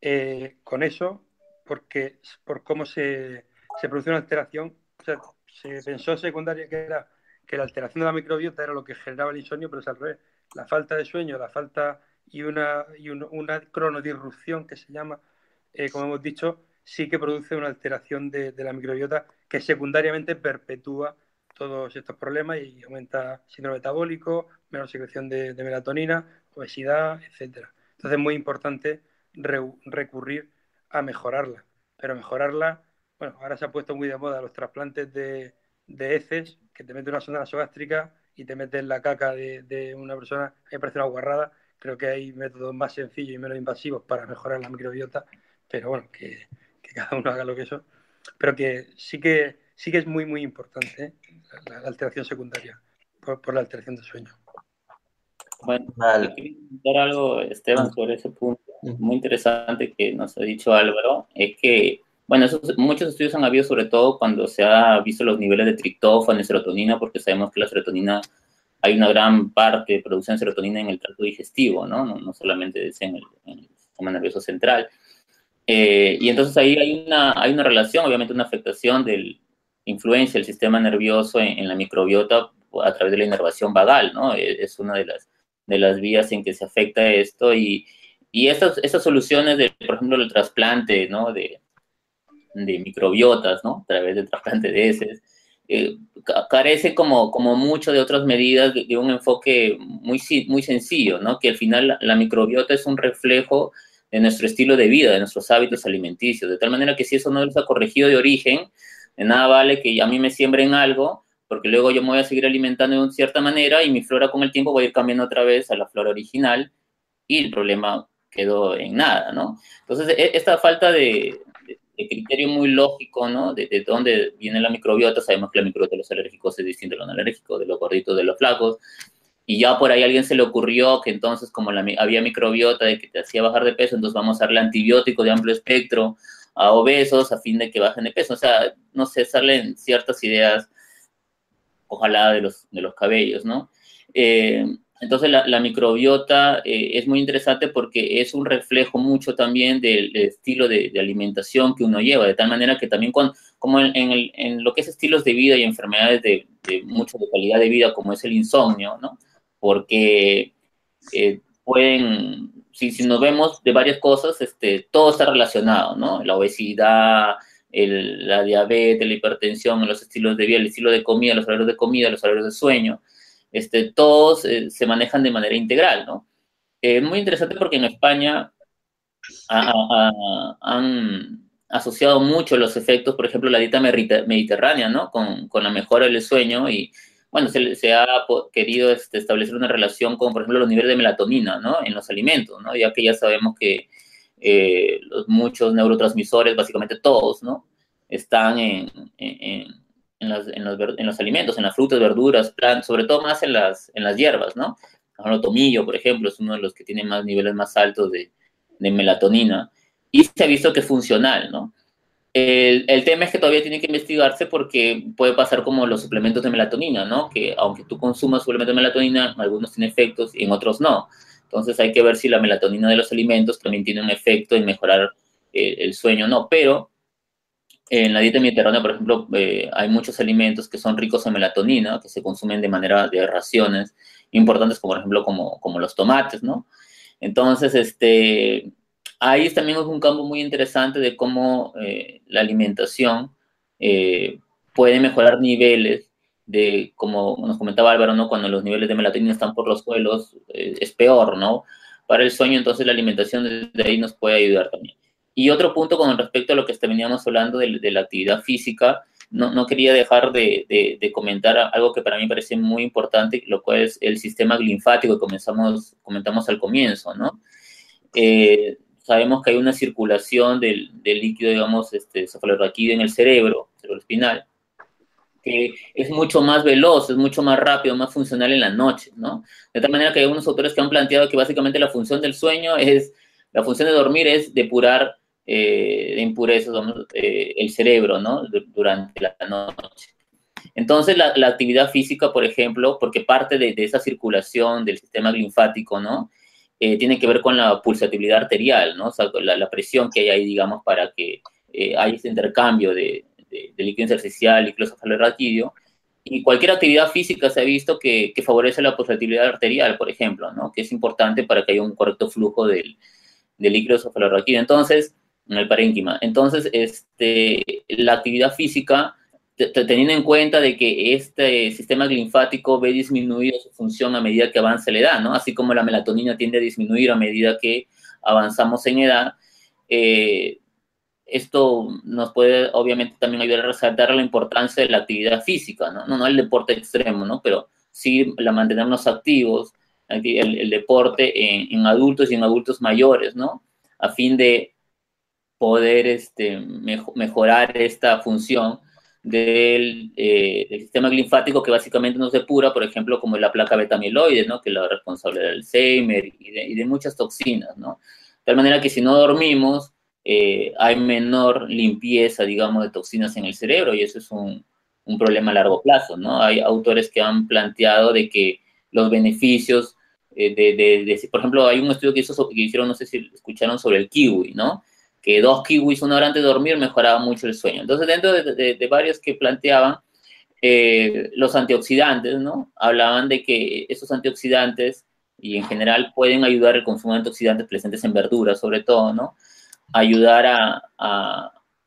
Eh, con eso, porque por cómo se, se produce una alteración, se pensó secundaria que era que la alteración de la microbiota era lo que generaba el insomnio, pero es al revés. La falta de sueño, la falta y una, y una cronodirrupción que se llama, eh, como hemos dicho, sí que produce una alteración de, la microbiota que secundariamente perpetúa todos estos problemas y aumenta síndrome metabólico, menos secreción de, melatonina, obesidad, etcétera. Entonces es muy importante recurrir a mejorarla, pero mejorarla, bueno, ahora se ha puesto muy de moda los trasplantes de, heces, que te mete una sonda nasogástrica y te metes la caca de, una persona, me parece una guarrada. Creo que hay métodos más sencillos y menos invasivos para mejorar la microbiota, pero bueno, que, cada uno haga lo que eso. Pero que sí que sí que es muy, muy importante ¿eh? la, alteración secundaria por, la alteración del sueño. Bueno, vale. quería comentar algo, Esteban, ah. sobre ese punto muy interesante que nos ha dicho Álvaro, es que bueno, muchos estudios han habido sobre todo cuando se ha visto los niveles de triptófano y serotonina, porque sabemos que la serotonina, hay una gran parte de producción de serotonina en el tracto digestivo, ¿no? No, solamente en el, sistema nervioso central. Eh, y entonces ahí hay una, hay una relación, obviamente una afectación de influencia del sistema nervioso en, la microbiota a través de la inervación vagal, ¿no? E, es una de las, de las vías en que se afecta esto y, y estas, estas soluciones, de, por ejemplo, el trasplante, ¿no? De, de microbiotas, ¿no? A través del trasplante de heces. Eh, carece como, como mucho de otras medidas de, un enfoque muy, muy sencillo, ¿no? Que al final la, microbiota es un reflejo de nuestro estilo de vida, de nuestros hábitos alimenticios, de tal manera que si eso no está corregido de origen, de nada vale que a mí me siembren algo, porque luego yo me voy a seguir alimentando de una cierta manera y mi flora con el tiempo va a ir cambiando otra vez a la flora original y el problema quedó en nada, ¿no? Entonces, e, esta falta de, de criterio muy lógico, ¿no? De, de, dónde viene la microbiota. Sabemos que la microbiota de los alérgicos es distinta a los no alérgicos, de los gorditos, de los flacos. Y ya por ahí a alguien se le ocurrió que entonces, como la, había microbiota de que te hacía bajar de peso, entonces vamos a darle antibiótico de amplio espectro a obesos a fin de que bajen de peso. O sea, no sé, salen ciertas ideas, ojalá de los, de los cabellos, ¿no? Eh, entonces la, microbiota eh, es muy interesante porque es un reflejo mucho también del, estilo de, alimentación que uno lleva, de tal manera que también como en, lo que es estilos de vida y enfermedades de, de mucho de calidad de vida, como es el insomnio, ¿no? Porque eh, pueden, si, si, nos vemos de varias cosas, este, todo está relacionado, ¿no? La obesidad, la diabetes, la hipertensión, los estilos de vida, el estilo de comida, los horarios de comida, los horarios de sueño este, todos eh, se manejan de manera integral, ¿no? Es muy interesante porque en España han asociado mucho los efectos, por ejemplo, la dieta mediterránea, ¿no? Con, la mejora del sueño y, bueno, se, ha querido este, establecer una relación con, por ejemplo, los niveles de melatonina, ¿no? En los alimentos, ¿no? Ya que ya sabemos que eh, los, muchos neurotransmisores, básicamente todos, ¿no? Están en, los, en, los, alimentos, en las frutas, verduras, plantas, sobre todo más en las, en las hierbas, ¿no? El tomillo, por ejemplo, es uno de los que tiene más niveles más altos de, de melatonina y se ha visto que es funcional, ¿no? El, el, tema es que todavía tiene que investigarse porque puede pasar como los suplementos de melatonina, ¿no? Que aunque tú consumas suplementos de melatonina, algunos tienen efectos y en otros no. Entonces hay que ver si la melatonina de los alimentos también tiene un efecto en mejorar el, el sueño o no. Pero en la dieta mediterránea, por ejemplo, eh, hay muchos alimentos que son ricos en melatonina, que se consumen de manera de raciones importantes, como por ejemplo como, los tomates, ¿no? Entonces, este, ahí también es un campo muy interesante de cómo eh, la alimentación eh, puede mejorar niveles de, como nos comentaba Álvaro, ¿no? Cuando los niveles de melatonina están por los suelos, es peor, ¿no? Para el sueño, entonces la alimentación desde ahí nos puede ayudar también. Y otro punto con respecto a lo que veníamos hablando de, la actividad física, no, quería dejar de, comentar algo que para mí parece muy importante, lo cual es el sistema linfático que comenzamos, comentamos al comienzo, ¿no? Eh, sabemos que hay una circulación del, líquido, digamos, este, cefalorraquídeo en el cerebro, cerebro espinal, que es mucho más veloz, es mucho más rápido, más funcional en la noche, ¿no? De tal manera que hay unos autores que han planteado que básicamente la función del sueño es, la función de dormir es depurar eh, de impurezas eh, el cerebro, ¿no? durante la noche. Entonces, la, actividad física, por ejemplo, porque parte de, esa circulación del sistema linfático, ¿no? Eh, tiene que ver con la pulsatividad arterial, ¿no? O sea, la, presión que hay ahí, digamos, para que haya ese intercambio de, de, líquido intersticial, líquido cefalorraquídeo, y cualquier actividad física se ha visto que, que, favorece la pulsatividad arterial, por ejemplo, ¿no? Que es importante para que haya un correcto flujo del, del líquido cefalorraquídeo. Entonces, en el parénquima. Entonces, este, la actividad física, teniendo en cuenta de que este sistema linfático ve disminuir su función a medida que avanza la edad, ¿no? Así como la melatonina tiende a disminuir a medida que avanzamos en edad, eh, esto nos puede obviamente también ayudar a resaltar la importancia de la actividad física, ¿no? No, el deporte extremo, ¿no? Pero sí la mantenernos activos, el, deporte en, adultos y en adultos mayores, ¿no? A fin de poder este, mejorar esta función del, eh, del, sistema linfático que básicamente nos depura, por ejemplo, como la placa beta-amiloide, ¿no? que es la responsable del Alzheimer y de, muchas toxinas. ¿no? De tal manera que si no dormimos, eh, hay menor limpieza, digamos, de toxinas en el cerebro y eso es un, un, problema a largo plazo. ¿no? Hay autores que han planteado de que los beneficios eh, de, de, de, por ejemplo, hay un estudio que, hizo, que hicieron, no sé si escucharon, sobre el kiwi, ¿no? Dos kiwis una hora antes de dormir mejoraba mucho el sueño. Entonces, dentro de, varios que planteaban, eh, los antioxidantes, ¿no? Hablaban de que esos antioxidantes, y en general pueden ayudar el consumo de antioxidantes presentes en verduras, sobre todo, ¿no? Ayudar a,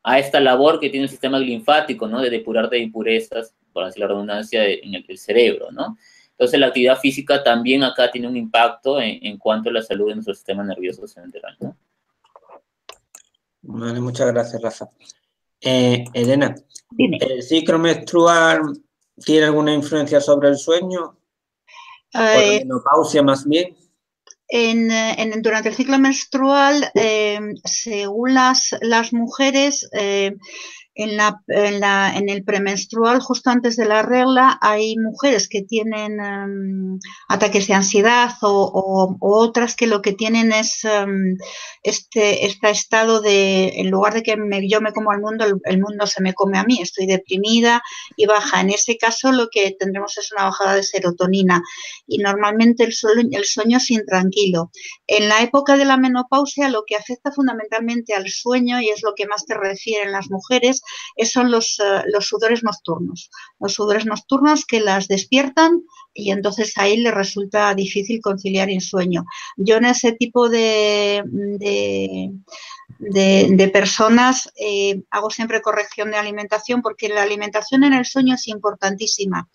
a, esta labor que tiene el sistema linfático, ¿no? De depurar de impurezas, por así la redundancia, en el, cerebro, ¿no? Entonces, la actividad física también acá tiene un impacto en, en cuanto a la salud de nuestro sistema nervioso central, ¿no? Vale, muchas gracias, Rafa. Eh, Elena, ¿el ciclo menstrual tiene alguna influencia sobre el sueño? Eh, ¿O menopausia más bien? En, durante el ciclo menstrual, eh, según las, las mujeres, en, la, en, la, en, el premenstrual, justo antes de la regla, hay mujeres que tienen um, ataques de ansiedad o, otras que lo que tienen es um, este, este, estado de, en lugar de que yo me como al mundo, el, mundo se me come a mí, estoy deprimida y baja. En ese caso lo que tendremos es una bajada de serotonina y normalmente el sueño, el sueño es intranquilo. En la época de la menopausia lo que afecta fundamentalmente al sueño y es lo que más te refieren las mujeres son los, eh, los sudores nocturnos. Los sudores nocturnos que las despiertan y entonces ahí le resulta difícil conciliar el sueño. Yo en ese tipo de, de, personas eh, hago siempre corrección de alimentación porque la alimentación en el sueño es importantísima.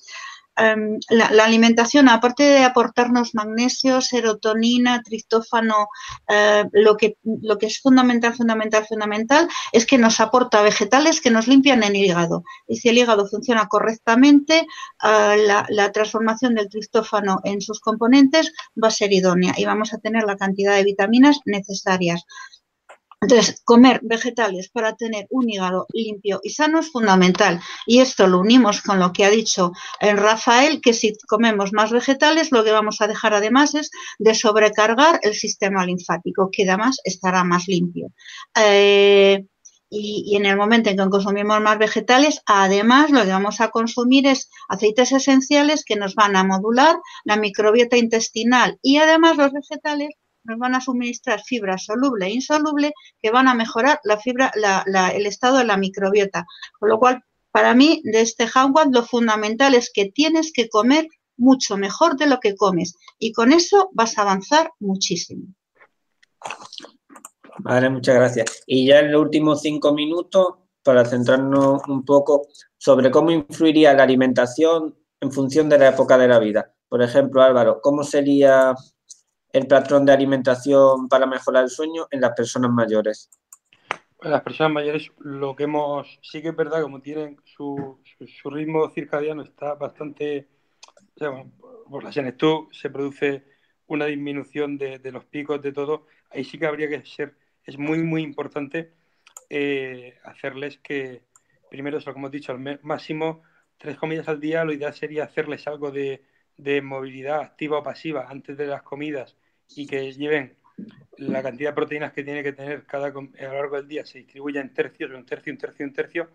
Em, la, alimentación, aparte de aportarnos magnesio, serotonina, triptófano, eh, lo, que, lo que es fundamental, fundamental, fundamental, es que nos aporta vegetales que nos limpian el hígado. Y si el hígado funciona correctamente, eh, la, transformación del triptófano en sus componentes va a ser idónea y vamos a tener la cantidad de vitaminas necesarias. Entonces, comer vegetales para tener un hígado limpio y sano es fundamental. Y esto lo unimos con lo que ha dicho el Rafael, que si comemos más vegetales, lo que vamos a dejar además es de sobrecargar el sistema linfático, que además estará más limpio. Eh, y, y, en el momento en que consumimos más vegetales, además lo que vamos a consumir es aceites esenciales que nos van a modular la microbiota intestinal y además los vegetales nos van a suministrar fibra soluble e insoluble que van a mejorar la fibra, el estado de la microbiota. Con lo cual, para mí, de este Hanwat, lo fundamental es que tienes que comer mucho mejor de lo que comes y con eso vas a avanzar muchísimo. Vale, muchas gracias. Y ya en los últimos cinco minutos, para centrarnos un poco sobre cómo influiría la alimentación en función de la época de la vida. Por ejemplo, Álvaro, ¿cómo sería el patrón de alimentación para mejorar el sueño en las personas mayores? Las personas mayores, lo que hemos, sí que es verdad, como tienen su, su, ritmo circadiano está bastante, o sea, por la senectud se produce una disminución de, los picos de todo, ahí sí que habría que ser, es muy, muy importante eh, hacerles que, primero, como he dicho, al máximo tres comidas al día, lo ideal sería hacerles algo de, de movilidad activa o pasiva antes de las comidas y que lleven la cantidad de proteínas que tiene que tener cada a lo largo del día se distribuya en tercios, un tercio, un tercio, un tercio,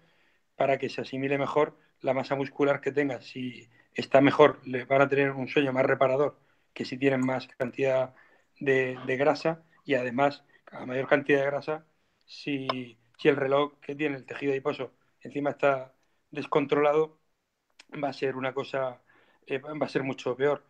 para que se asimile mejor la masa muscular que tenga. Si está mejor, le van a tener un sueño más reparador que si tienen más cantidad de, grasa y además, a mayor cantidad de grasa, si, si el reloj que tiene el tejido adiposo encima está descontrolado, va a ser una cosa, eh, va a ser mucho peor.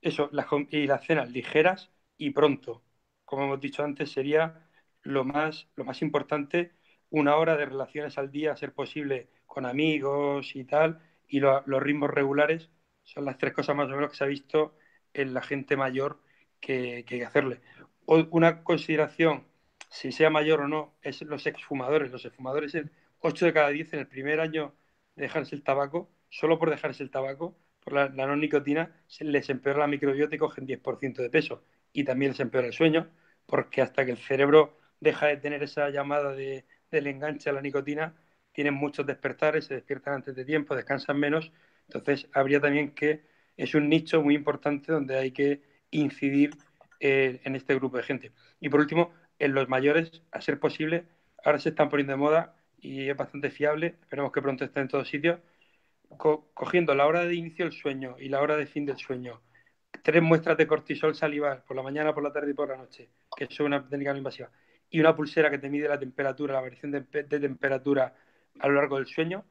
Eso, las, y las cenas ligeras y pronto. Como hemos dicho antes, sería lo más, lo más importante, una hora de relaciones al día, ser posible con amigos y tal, y los ritmos regulares son las tres cosas más o menos que se ha visto en la gente mayor que, que hay que hacerle. una consideración, si sea mayor o no, es los exfumadores. Los exfumadores, 8 de cada 10 en el primer año de dejarse el tabaco, solo por dejarse el tabaco, por la, no nicotina, se les empeora la microbiota y cogen 10% de peso y también se empeora el sueño, porque hasta que el cerebro deja de tener esa llamada de, del enganche a la nicotina, tienen muchos despertares, se despiertan antes de tiempo, descansan menos. Entonces, habría también que, es un nicho muy importante donde hay que incidir eh, en este grupo de gente. Y por último, en los mayores, a ser posible, ahora se están poniendo de moda y es bastante fiable, esperemos que pronto esté en todos sitios, cogiendo la hora de inicio del sueño y la hora de fin del sueño, tres muestras de cortisol salival por la mañana, por la tarde y por la noche, que es una técnica no invasiva, y una pulsera que te mide la temperatura, la variación de, temperatura a lo largo del sueño,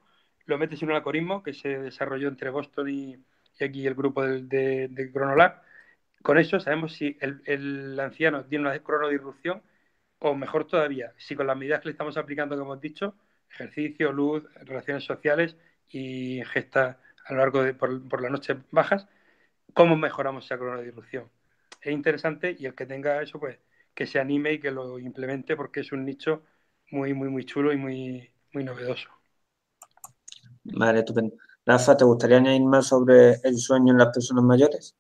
lo metes en un algoritmo que se desarrolló entre Boston y, aquí el grupo de, de, de, Chronolab. Con eso sabemos si el, anciano tiene una cronodirrupción o mejor todavía, si con las medidas que le estamos aplicando, como hemos dicho, ejercicio, luz, relaciones sociales y ingesta a lo largo de por, por las noches bajas, cómo mejoramos esa cronodirrupción. Es interesante y el que tenga eso, pues que se anime y que lo implemente porque es un nicho muy, muy, muy chulo y muy, muy novedoso. Vale, estupendo. Rafa, ¿te gustaría añadir más sobre el sueño en las personas mayores?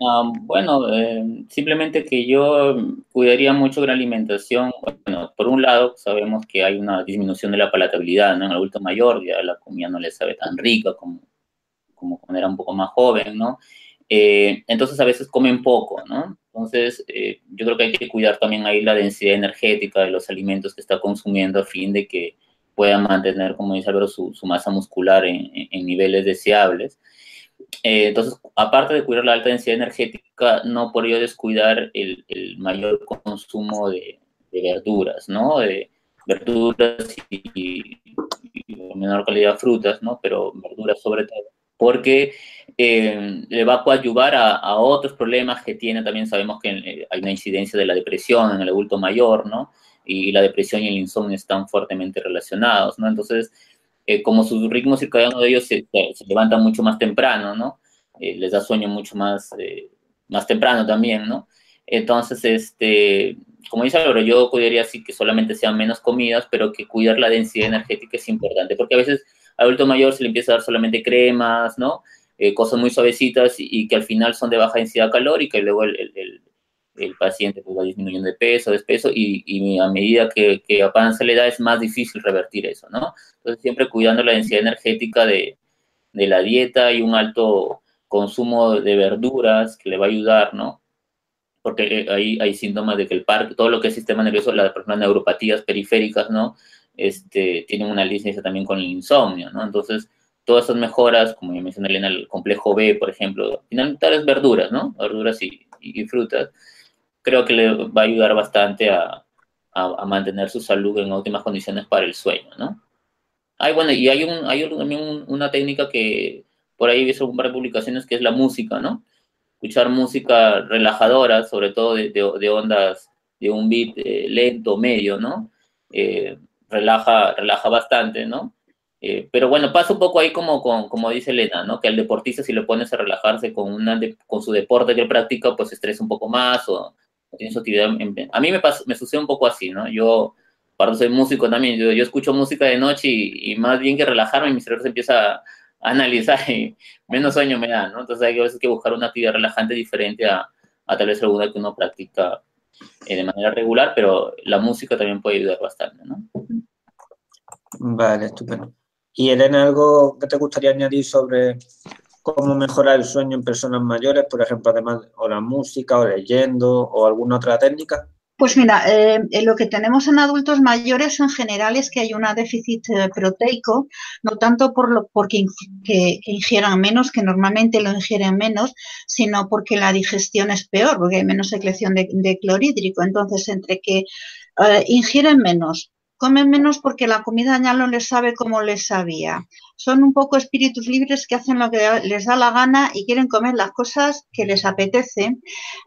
Uh, bueno, eh, simplemente que yo cuidaría mucho de la alimentación. Bueno, por un lado, sabemos que hay una disminución de la palatabilidad, ¿no? En el adulto mayor ya la comida no le sabe tan rica como como cuando era un poco más joven, ¿no? Eh, entonces a veces comen poco, ¿no? Entonces eh, yo creo que hay que cuidar también ahí la densidad energética de los alimentos que está consumiendo a fin de que pueda mantener, como dice Álvaro, su, su masa muscular en, en niveles deseables. Eh, entonces, aparte de cuidar la alta densidad energética, no por ello descuidar el, mayor consumo de, verduras, ¿no? De verduras y, y, menor calidad frutas, ¿no? Pero verduras sobre todo porque eh, le va a coadyuvar a, a, otros problemas que tiene. También sabemos que eh, hay una incidencia de la depresión en el adulto mayor, ¿no? Y la depresión y el insomnio están fuertemente relacionados, ¿no? Entonces, eh, como su ritmo circadiano de ellos se, se, levanta mucho más temprano, ¿no? Eh, les da sueño mucho más, eh, más temprano también, ¿no? Entonces, este, como dice Álvaro, yo cuidaría así que solamente sean menos comidas, pero que cuidar la densidad energética es importante, porque a veces adulto mayor se le empieza a dar solamente cremas, ¿no? Eh, cosas muy suavecitas y, que al final son de baja densidad calórica y luego el, el paciente pues, va disminuyendo de peso, de peso y, y a medida que, que, avanza la edad es más difícil revertir eso, ¿no? Entonces siempre cuidando la densidad energética de, la dieta y un alto consumo de verduras que le va a ayudar, ¿no? Porque hay, hay síntomas de que el parque, todo lo que es sistema nervioso, las personas neuropatías periféricas, ¿no? este, tienen una licencia también con el insomnio, ¿no? Entonces, todas esas mejoras, como ya mencioné Elena, el complejo B, por ejemplo, finalmente las verduras, ¿no? Verduras y, y, frutas, creo que le va a ayudar bastante a, a, mantener su salud en óptimas condiciones para el sueño, ¿no? Hay, bueno, y hay, un, hay una técnica que por ahí he visto un par de publicaciones que es la música, ¿no? Escuchar música relajadora, sobre todo de, de, ondas de un beat eh, lento, medio, ¿no? Eh, relaja, relaja bastante, ¿no? Eh, pero bueno, pasa un poco ahí como, con, como dice Elena, ¿no? Que al deportista si lo pones a relajarse con, una con su deporte que él practica, pues estresa un poco más o tiene su actividad. A mí me, me sucede un poco así, ¿no? Yo Aparte soy músico también, yo, yo escucho música de noche y, más bien que relajarme, mi cerebro se empieza a, analizar y menos sueño me da, ¿no? Entonces hay a veces que buscar una actividad relajante diferente a, a tal vez alguna que uno practica eh, de manera regular, pero la música también puede ayudar bastante, ¿no? Vale, estupendo. Y Elena, ¿algo que te gustaría añadir sobre cómo mejorar el sueño en personas mayores, por ejemplo, además o la música o leyendo o alguna otra técnica? Pues mira, eh, lo que tenemos en adultos mayores en general es que hay un déficit eh, proteico, no tanto por lo, porque que, ingieran menos, que normalmente lo ingieren menos, sino porque la digestión es peor, porque hay menos secreción de, clorhídrico. Entonces, entre que eh, ingieren menos, comen menos porque la comida ya no les sabe como les sabía. Son un poco espíritus libres que hacen lo que les da la gana y quieren comer las cosas que les apetece.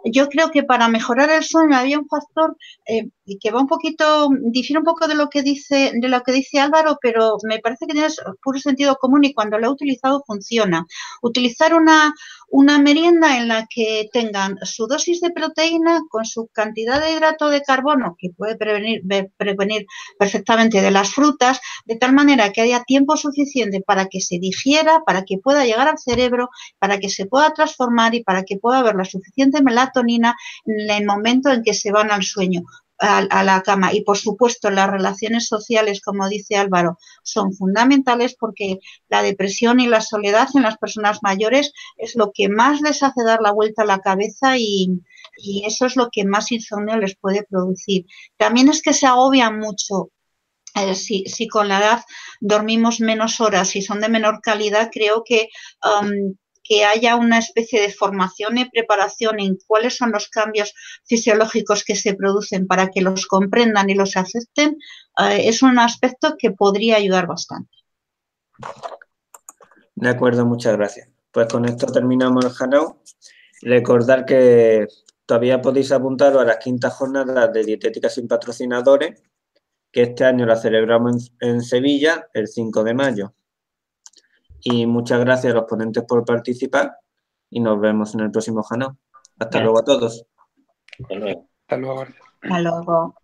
Yo creo que para mejorar el sueño había un factor eh, que va un poquito, difiere un poco de lo que dice, de lo que dice Álvaro, pero me parece que tiene puro sentido común y cuando lo he utilizado funciona. Utilizar una, una merienda en la que tengan su dosis de proteína con su cantidad de hidrato de carbono, que puede prevenir, prevenir perfectamente de las frutas, de tal manera que haya tiempo suficiente para que se digiera, para que pueda llegar al cerebro, para que se pueda transformar y para que pueda haber la suficiente melatonina en el momento en que se van al sueño a, la cama. Y por supuesto, las relaciones sociales, como dice Álvaro, son fundamentales porque la depresión y la soledad en las personas mayores es lo que más les hace dar la vuelta a la cabeza y, y eso es lo que más insomnio les puede producir. También es que se agobian mucho eh, si, si, con la edad dormimos menos horas y son de menor calidad, creo que que haya una especie de formación y preparación en cuáles son los cambios fisiológicos que se producen para que los comprendan y los acepten, eh, es un aspecto que podría ayudar bastante. De acuerdo, muchas gracias. Pues con esto terminamos el Hanau. Recordar que todavía podéis apuntaros a las quintas jornadas de dietética sin patrocinadores, que este año la celebramos en Sevilla el 5 de mayo. Y muchas gracias a los ponentes por participar y nos vemos en el próximo Jano. Hasta luego a todos. Hasta luego. Hasta luego. Hasta luego.